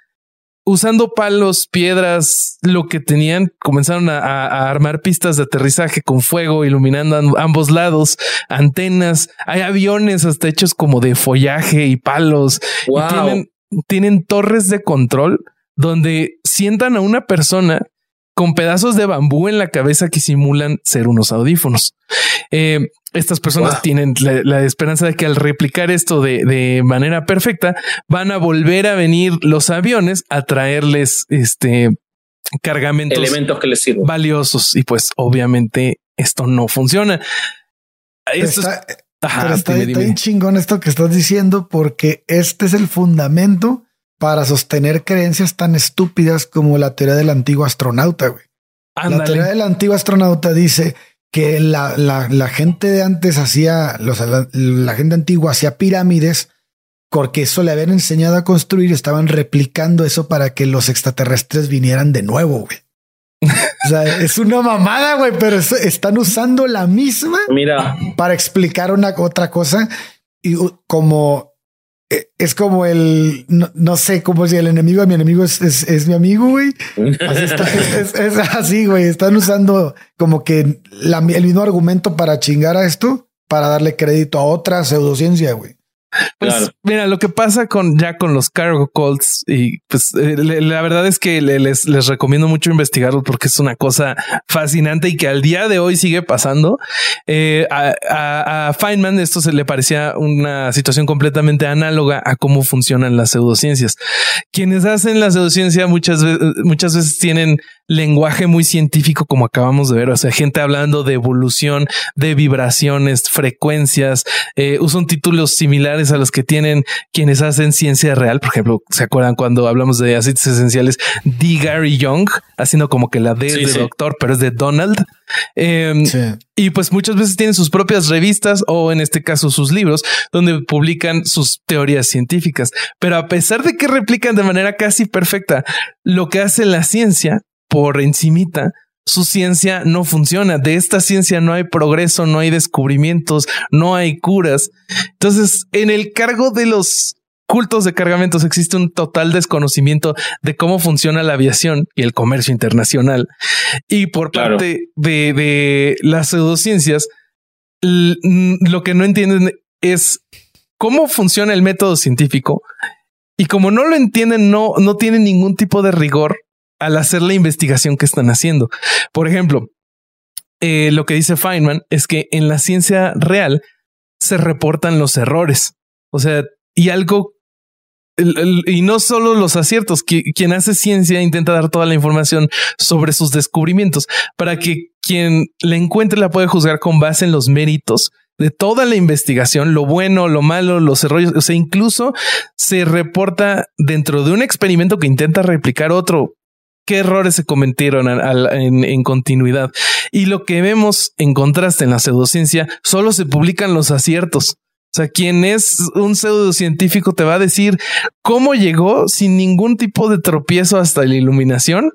usando palos, piedras, lo que tenían, comenzaron a, armar pistas de aterrizaje con fuego, iluminando ambos lados, antenas, hay aviones hasta hechos como de follaje y palos. tienen, tienen torres de control donde sientan a una persona con pedazos de bambú en la cabeza que simulan ser unos audífonos. Eh, estas personas tienen la, esperanza de que al replicar esto de, manera perfecta, van a volver a venir los aviones a traerles este cargamentos elementos que les sirven valiosos. Y pues obviamente esto no funciona. está, está, bien chingón esto que estás diciendo, porque este es el fundamento para sostener creencias tan estúpidas como la teoría del antiguo astronauta. Güey. La teoría del antiguo astronauta dice que la, la, gente de antes hacía, la, la, gente antigua hacía pirámides porque eso le habían enseñado a construir, estaban replicando eso para que los extraterrestres vinieran de nuevo, güey. o sea, es una mamada, güey, pero están usando la misma Mira. para explicar una otra cosa y como es como el, no, sé cómo si el enemigo de mi enemigo es, es, mi amigo, güey. Así es, así, güey. Están usando como que el mismo argumento para chingar a esto, para darle crédito a otra pseudociencia, güey. Pues mira, lo que pasa con ya con los cargo colts y pues eh, la verdad es que les, les recomiendo mucho investigarlo porque es una cosa fascinante y que al día de hoy sigue pasando. Eh, a, Feynman esto se le parecía una situación completamente análoga a cómo funcionan las pseudociencias. Quienes hacen la pseudociencia muchas veces, muchas veces tienen lenguaje muy científico como acabamos de ver, o sea, gente hablando de evolución, de vibraciones, frecuencias, eh, usan títulos similares a los que tienen quienes hacen ciencia real. Por ejemplo, ¿se acuerdan cuando hablamos de aceites esenciales? D. Gary Young, haciendo como que la D es de doctor, pero es de Donald. Em, y pues muchas veces tienen sus propias revistas o en este caso sus libros donde publican sus teorías científicas. Pero a pesar de que replican de manera casi perfecta lo que hace la ciencia por encimita, su ciencia no funciona. De esta ciencia no hay progreso, no hay descubrimientos, no hay curas. Entonces, en el cargo de los cultos de cargamentos existe un total desconocimiento de cómo funciona la aviación y el comercio internacional. Y por parte de, de las pseudociencias, lo que no entienden es cómo funciona el método científico. Y como no lo entienden, no, no tienen ningún tipo de rigor al hacer la investigación que están haciendo. Por ejemplo, eh, lo que dice Feynman es que en la ciencia real se reportan los errores. O sea, y algo y no solo los aciertos, quien hace ciencia intenta dar toda la información sobre sus descubrimientos para que quien la encuentre la puede juzgar con base en los méritos de toda la investigación, lo bueno, lo malo, los errores, o sea, incluso se reporta dentro de un experimento que intenta replicar otro qué errores se cometieron en, continuidad. Y lo que vemos en contraste en la pseudociencia, solo se publican los aciertos. O sea, quien es un pseudocientífico te va a decir cómo llegó sin ningún tipo de tropiezo hasta la iluminación.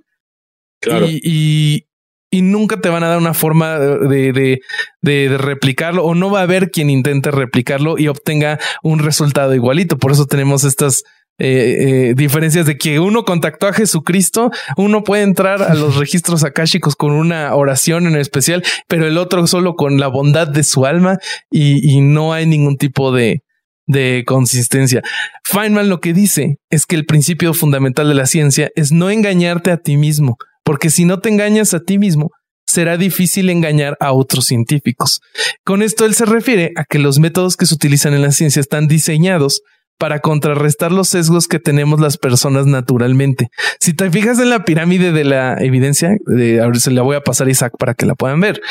Y, y, nunca te van a dar una forma de, de, de, replicarlo o no va a haber quien intente replicarlo y obtenga un resultado igualito. Por eso tenemos estas eh, eh, diferencias de que uno contactó a Jesucristo, uno puede entrar a los registros akáshicos con una oración en especial, pero el otro solo con la bondad de su alma y, no hay ningún tipo de, de consistencia. Feynman lo que dice es que el principio fundamental de la ciencia es no engañarte a ti mismo, porque si no te engañas a ti mismo, será difícil engañar a otros científicos. Con esto él se refiere a que los métodos que se utilizan en la ciencia están diseñados para contrarrestar los sesgos que tenemos las personas naturalmente. Si te fijas en la pirámide de la evidencia, de, ahora se la voy a pasar a Isaac para que la puedan ver,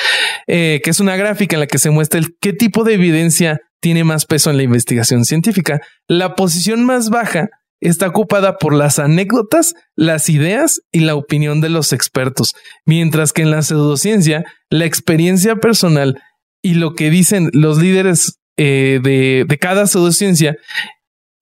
eh, que es una gráfica en la que se muestra el qué tipo de evidencia tiene más peso en la investigación científica. La posición más baja está ocupada por las anécdotas, las ideas y la opinión de los expertos, mientras que en la pseudociencia, la experiencia personal y lo que dicen los líderes eh, de cada pseudociencia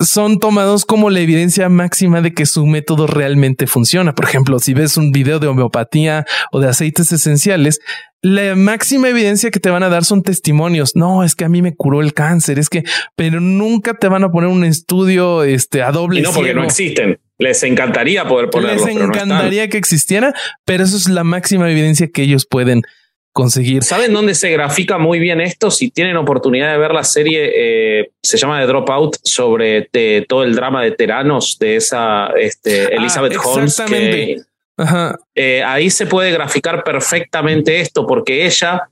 son tomados como la evidencia máxima de que su método realmente funciona. Por ejemplo, si ves un video de homeopatía o de aceites esenciales, la máxima evidencia que te van a dar son testimonios. No, es que a mí me curó el cáncer, es que, pero nunca te van a poner un estudio este, a doble. Y no, porque no existen. Les encantaría poder ponerlo. Les encantaría que existiera, pero eso es la máxima evidencia que ellos pueden conseguir. ¿Saben dónde se grafica muy bien esto? Si tienen oportunidad de ver la serie, eh, se llama The Dropout, sobre todo el drama de Teranos de esa este, ah, Elizabeth Holmes. Eh, ahí se puede graficar perfectamente esto, porque ella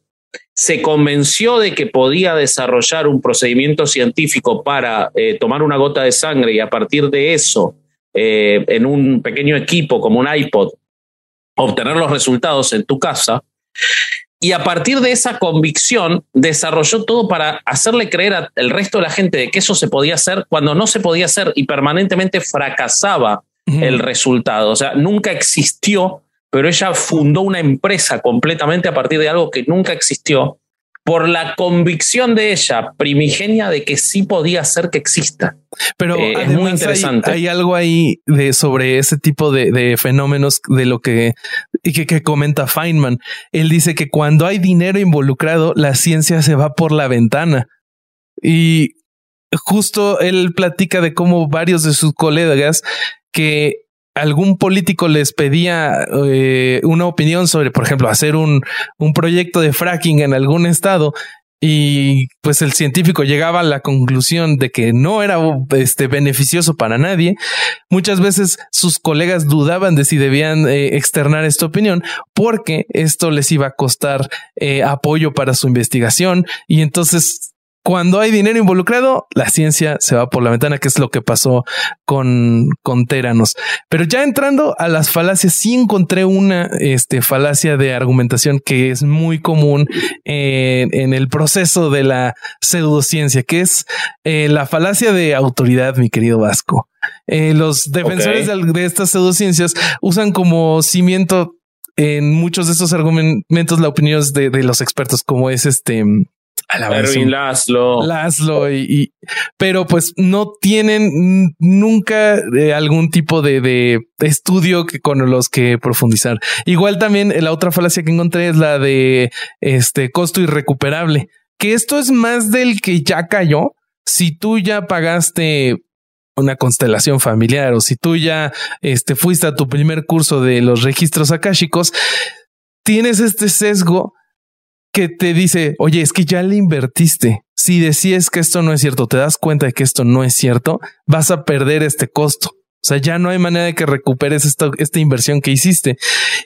se convenció de que podía desarrollar un procedimiento científico para eh, tomar una gota de sangre y a partir de eso, en un pequeño equipo como un iPod, obtener los resultados en tu casa y a partir de esa convicción desarrolló todo para hacerle creer al resto de la gente de que eso se podía hacer cuando no se podía hacer y permanentemente fracasaba el resultado. O sea, nunca existió, pero ella fundó una empresa completamente a partir de algo que nunca existió por la convicción de ella primigenia de que sí podía ser que exista. Pero eh, es muy interesante. Hay, algo ahí de sobre ese tipo de, fenómenos de lo que, que, que, comenta Feynman. Él dice que cuando hay dinero involucrado, la ciencia se va por la ventana. Y justo él platica de cómo varios de sus colegas que algún político les pedía eh, una opinión sobre, por ejemplo, hacer un, un proyecto de fracking en algún estado y pues el científico llegaba a la conclusión de que no era este, beneficioso para nadie. Muchas veces sus colegas dudaban de si debían eh, externar esta opinión porque esto les iba a costar eh, apoyo para su investigación y entonces cuando hay dinero involucrado, la ciencia se va por la ventana, que es lo que pasó con, con Teranos. Pero ya entrando a las falacias, sí encontré una este, falacia de argumentación que es muy común en, el proceso de la pseudociencia, que es eh, la falacia de autoridad, mi querido Vasco. Eh, los defensores de, estas pseudociencias usan como cimiento en muchos de estos argumentos la opinión de, de los expertos, como es este Erwin Laszlo. Laszlo y, pero pues no tienen nunca eh, algún tipo de, de, estudio que con los que profundizar. Igual también la otra falacia que encontré es la de este costo irrecuperable, que esto es más del que ya cayó. Si tú ya pagaste una constelación familiar o si tú ya este, fuiste a tu primer curso de los registros akáshicos, tienes este sesgo que te dice, oye, es que ya le invertiste. Si decías que esto no es cierto, te das cuenta de que esto no es cierto, vas a perder este costo. O sea, ya no hay manera de que recuperes esta, esta inversión que hiciste.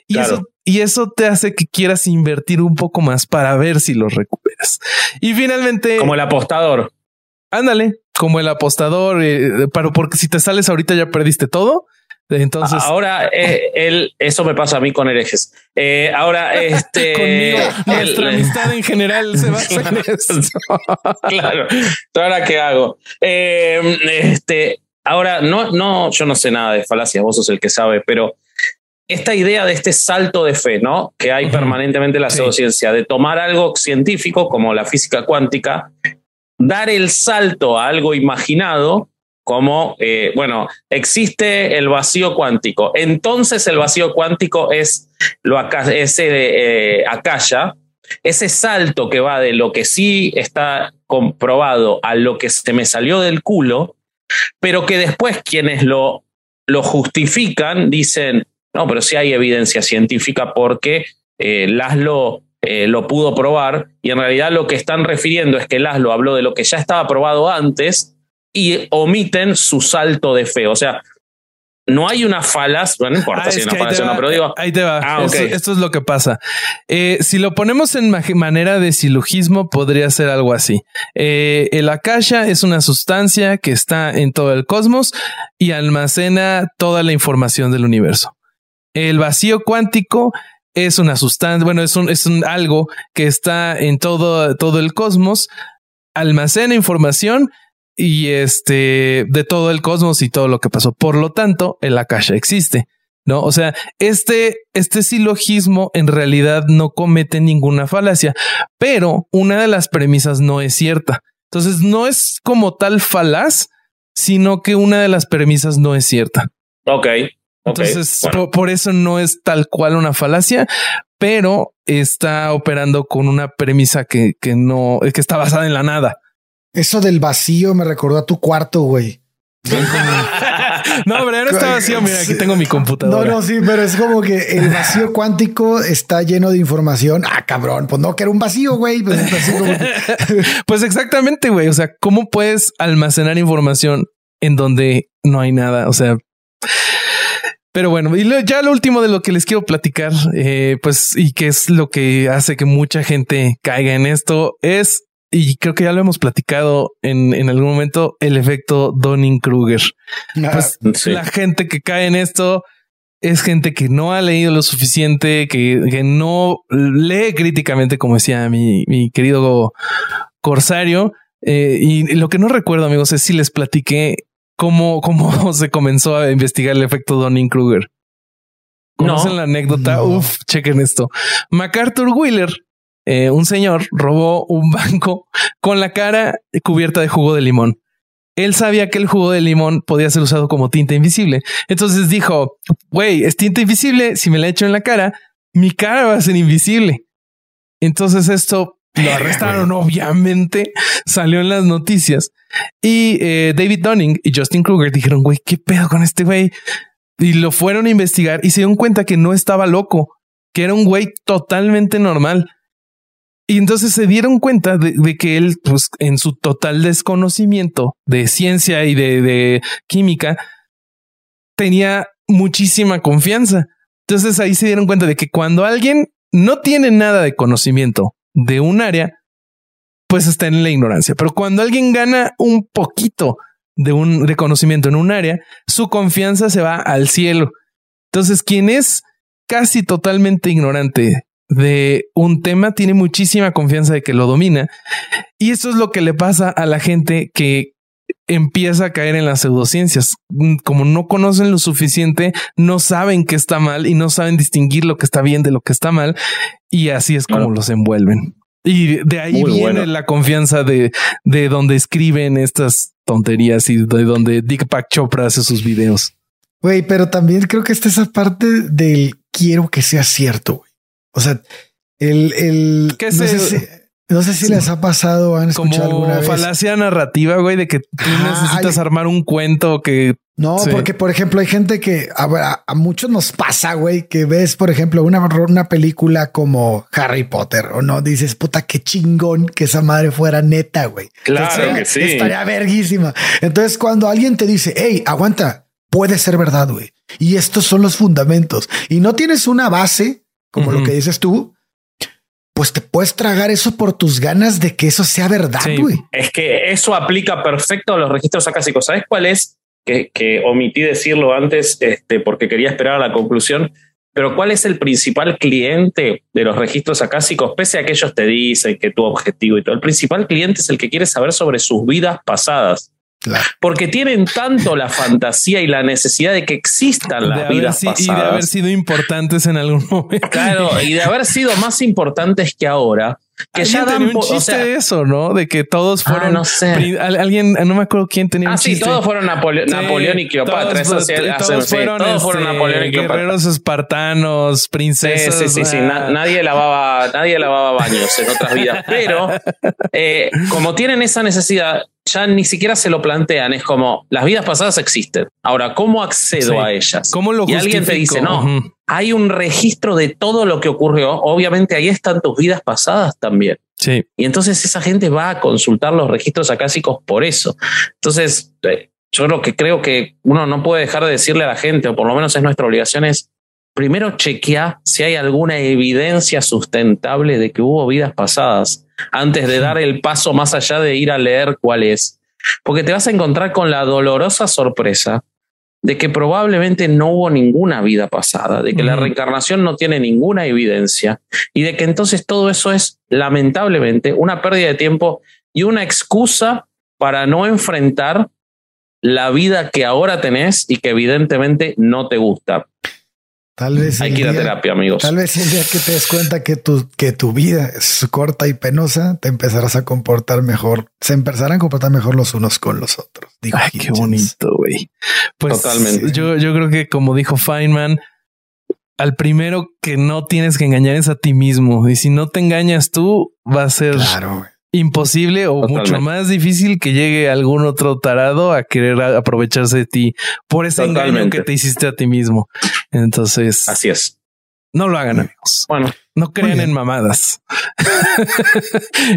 Y, eso, y eso te hace que quieras invertir un poco más para ver si lo recuperas. Y finalmente... Como el apostador. Ándale, como el apostador, eh, pero porque si te sales ahorita ya perdiste todo entonces, ahora eh, él, eso me pasa a mí con herejes. Eh, ahora, este conmigo, nuestra amistad en general se basa en eso. claro. Ahora qué hago? Eh, este, ahora no, no, yo no sé nada de falacias, vos sos el que sabe, pero esta idea de este salto de fe, ¿no? Que hay permanentemente en la pseudociencia, de tomar algo científico como la física cuántica, dar el salto a algo imaginado como, eh, bueno, existe el vacío cuántico. Entonces el vacío cuántico es lo ese eh, acá ese salto que va de lo que sí está comprobado a lo que se me salió del culo, pero que después quienes lo, lo justifican dicen, no, pero sí hay evidencia científica porque eh, Laszlo eh, lo pudo probar y en realidad lo que están refiriendo es que Laszlo habló de lo que ya estaba probado antes y omiten su salto de fe. O sea, no hay una falas, bueno, no importa Ah, si hay una te o no, pero digo, ahí te va. Ah, esto, es lo que pasa. Eh, si lo ponemos en ma- manera de silogismo, podría ser algo así. Eh, el akasha es una sustancia que está en todo el cosmos y almacena toda la información del universo. El vacío cuántico es una sustancia, bueno, es un, es un algo que está en todo, todo el cosmos, almacena información y este de todo el cosmos y todo lo que pasó. Por lo tanto, el akasha existe. ¿no? O sea, este, este silogismo en realidad no comete ninguna falacia, pero una de las premisas no es cierta. Entonces, no es como tal falaz, sino que una de las premisas no es cierta. ok. ok, Entonces, bueno. por, por eso no es tal cual una falacia, pero está operando con una premisa que, que no, que está basada en la nada. Eso del vacío me recordó a tu cuarto, güey. No, pero no está vacío. Mira, aquí tengo mi No, computadora. no, sí, pero es como que el vacío cuántico está lleno de información. Ah, cabrón, pues no, que era un vacío, güey. Pues es así como que- Pues exactamente, güey. O sea, ¿cómo puedes almacenar información en donde no hay nada? O sea, pero bueno, y lo- ya lo último de lo que les quiero platicar, eh, pues, y que es lo que hace que mucha gente caiga en esto, es, y creo que ya lo hemos platicado en, en algún momento, el efecto Donning-Kruger. Pues Sí. la gente que cae en esto es gente que no ha leído lo suficiente, que, que no lee críticamente, como decía mi, mi querido Corsario. Eh, y lo que no recuerdo, amigos, es si les platiqué cómo, cómo se comenzó a investigar el efecto Donning-Kruger. ¿Conocen No. la anécdota? No. Uf, chequen esto. MacArthur Wheeler, eh, un señor, robó un banco con la cara cubierta de jugo de limón. Él sabía que el jugo de limón podía ser usado como tinta invisible. Entonces dijo, güey, es tinta invisible. Si me la echo en la cara, mi cara va a ser invisible. Entonces esto lo arrestaron, obviamente. Salió en las noticias. Y eh, David Dunning y Justin Kruger dijeron, güey, ¿qué pedo con este güey? Y lo fueron a investigar y se dieron cuenta que no estaba loco, que era un güey totalmente normal. Y entonces se dieron cuenta de, que él, pues en su total desconocimiento de ciencia y de, química, tenía muchísima confianza. Entonces ahí se dieron cuenta de que cuando alguien no tiene nada de conocimiento de un área, pues está en la ignorancia. Pero cuando alguien gana un poquito de un conocimiento en un área, su confianza se va al cielo. Entonces, quien es casi totalmente ignorante de un tema tiene muchísima confianza de que lo domina. Y eso es lo que le pasa a la gente que empieza a caer en las pseudociencias. Mm, Como no conocen lo suficiente, no saben que está mal y no saben distinguir lo que está bien de lo que está mal. Y así es como Claro. los envuelven. Y de ahí Muy viene bueno. la confianza de, de donde escriben estas tonterías y de donde Deepak Chopra hace sus videos. Güey, pero también creo que está esa parte del quiero que sea cierto. O sea, el, el ¿Qué no, sé si, no sé si les ha pasado han escuchado alguna Como vez. falacia narrativa, güey, de que tú necesitas hay- armar un cuento que No, Sí. porque por ejemplo hay gente que a, a- a muchos nos pasa, güey, que ves, por ejemplo, una, una película como Harry Potter o no dices, puta, qué chingón que esa madre fuera neta, güey. Claro que sí. Estaría verguísima. Entonces, cuando alguien te dice, hey, aguanta, puede ser verdad, güey. Y estos son los fundamentos. Y no tienes una base, como lo que dices tú, pues te puedes tragar eso por tus ganas de que eso sea verdad, Sí. güey. Es que eso aplica perfecto a los registros acásicos. ¿Sabes cuál es? Que, que omití decirlo antes este, porque quería esperar a la conclusión. Pero ¿cuál es el principal cliente de los registros acásicos? Pese a que ellos te dicen que tu objetivo y todo, el principal cliente es el que quiere saber sobre sus vidas pasadas. Claro. Porque tienen tanto la fantasía y la necesidad de que existan de las haber, vidas si- y pasadas. de haber sido importantes en algún momento. Claro, y de haber sido más importantes que ahora, que ya dan un chiste o sea, de eso, ¿no? De que todos Ah, fueron. no sé. alguien, no me acuerdo quién tenía Ah, un sí, chiste. todos fueron Napole- Sí, Napoleón y Cleopatra. Todos, eso sí, todos hacen- sí, fueron, todos fueron este, Napoleón y Cleopatra. guerreros espartanos, Sí, princesas. sí, sí, sí. ah, Na- nadie lavaba, nadie lavaba baños en otras vidas. Pero eh, como tienen esa necesidad, ya ni siquiera se lo plantean. Es como las vidas pasadas existen. Ahora, ¿cómo accedo Sí. a ellas? ¿Cómo lo y alguien te dice, no, hay un registro de todo lo que ocurrió. Obviamente ahí están tus vidas pasadas también. Sí. Y entonces esa gente va a consultar los registros acásicos por eso. Entonces, eh, yo creo que creo que uno no puede dejar de decirle a la gente, o por lo menos es nuestra obligación, es primero chequear si hay alguna evidencia sustentable de que hubo vidas pasadas antes de dar el paso más allá de ir a leer cuál es. Porque te vas a encontrar con la dolorosa sorpresa de que probablemente no hubo ninguna vida pasada, de que la reencarnación no tiene ninguna evidencia y de que entonces todo eso es lamentablemente una pérdida de tiempo y una excusa para no enfrentar la vida que ahora tenés y que evidentemente no te gusta. Tal vez Hay que ir a terapia, amigos. Tal vez el día que te des cuenta que tu, que tu vida es corta y penosa, te empezarás a comportar mejor. Se empezarán a comportar mejor los unos con los otros. dijo Ay, qué bonito, güey. Pues Totalmente. Yo, yo creo que como dijo Feynman, al primero que no tienes que engañar es a ti mismo. Y si no te engañas tú, va a ser Claro, imposible o Totalmente. mucho más difícil que llegue algún otro tarado a querer aprovecharse de ti por ese engaño que te hiciste a ti mismo. Entonces, Así es. no lo hagan, amigos. Bueno, No crean en mamadas.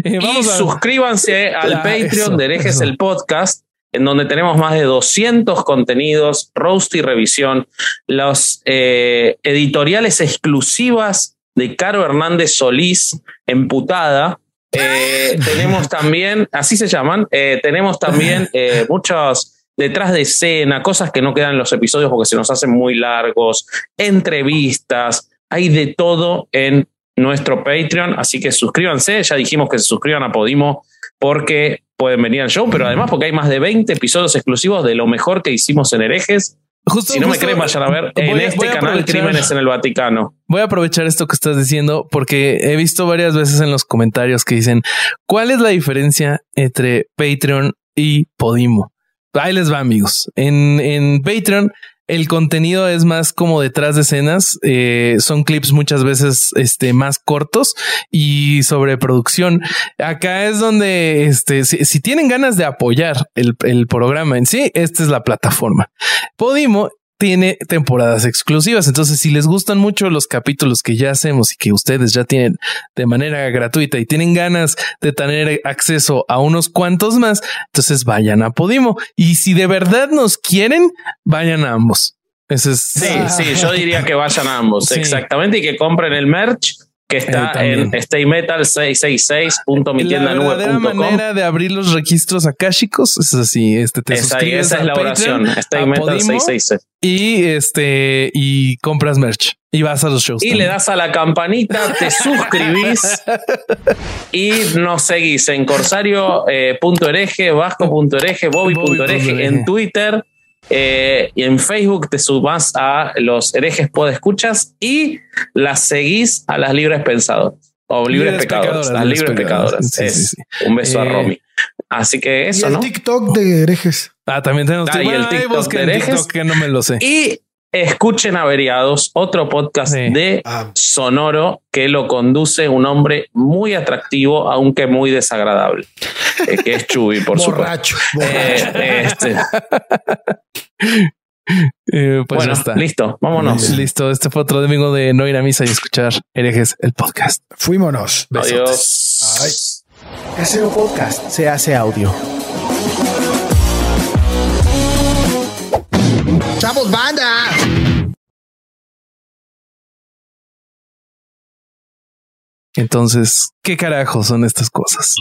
Eh, y a- suscríbanse al Ah, Patreon eso, de Herejes eso. el Podcast, en donde tenemos más de 200 contenidos, roast y revisión, los eh, editoriales exclusivas de Caro Hernández Solís, emputada. Eh, tenemos también, así se llaman, tenemos también muchos detrás de escena, cosas que no quedan en los episodios porque se nos hacen muy largos, entrevistas, hay de todo en nuestro Patreon, así que suscríbanse, ya dijimos que se suscriban a Podimo porque pueden venir al show, pero además porque hay más de 20 episodios exclusivos de lo mejor que hicimos en herejes. justo- Si no me creen, vayan a ver en a- este canal Crímenes en el Vaticano. Voy a aprovechar esto que estás diciendo porque he visto varias veces en los comentarios que dicen cuál es la diferencia entre Patreon y Podimo. Ahí les va, amigos. En, en Patreon el contenido es más como detrás de escenas. eh, son clips muchas veces este, más cortos y sobre producción. Acá es donde este, si, tienen ganas de apoyar el, el programa en sí, esta es la plataforma. Podimo tiene temporadas exclusivas. Entonces, si les gustan mucho los capítulos que ya hacemos y que ustedes ya tienen de manera gratuita y tienen ganas de tener acceso a unos cuantos más, entonces vayan a Podimo. Y si de verdad nos quieren, vayan a ambos. Ese es Sí, Ah. sí, yo diría que vayan a ambos, Sí. exactamente, y que compren el merch que está Eh, en la verdadera staymetal666.mitiendanube.com. manera de abrir los registros akáshicos es así. Este te Esa, suscribes esa es la oración, a Podimo, staymetal666. y este y compras merch y vas a los shows. Y también. le das a la campanita, te suscribís y nos seguís en corsario.hereje, vasco.hereje, bobby.hereje, Bobby.hereje. en Twitter eh, y en Facebook te subás a los herejes podescuchas y las seguís a las libres pensadoras o libres, Libres pecadoras, pecadoras, las libres pecadoras. pecadoras. Sí, sí, sí. Un beso a Eh, Romy. Así que Y eso, el ¿no? TikTok de herejes. Ah, también tenemos Ah, y el TikTok de herejes. TikTok que no me lo sé. Y escuchen Averiados, otro podcast Sí. de Ah, sonoro que lo conduce un hombre muy atractivo, aunque muy desagradable, eh, que es Chubi, por supuesto. borracho. Eh, este, Eh, pues bueno, está. listo, vámonos. Listo. Este fue otro domingo de no ir a misa y escuchar herejes el podcast. Fuímonos. Adiós. Casero Podcast se hace audio. ¡Chavos, banda! Entonces, ¿qué carajo son estas cosas?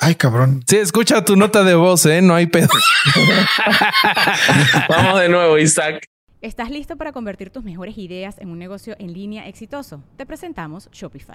Ay, cabrón. Sí, escucha tu nota de voz, ¿eh? No hay pedo. Vamos de nuevo, Isaac. ¿Estás listo para convertir tus mejores ideas en un negocio en línea exitoso? Te presentamos Shopify.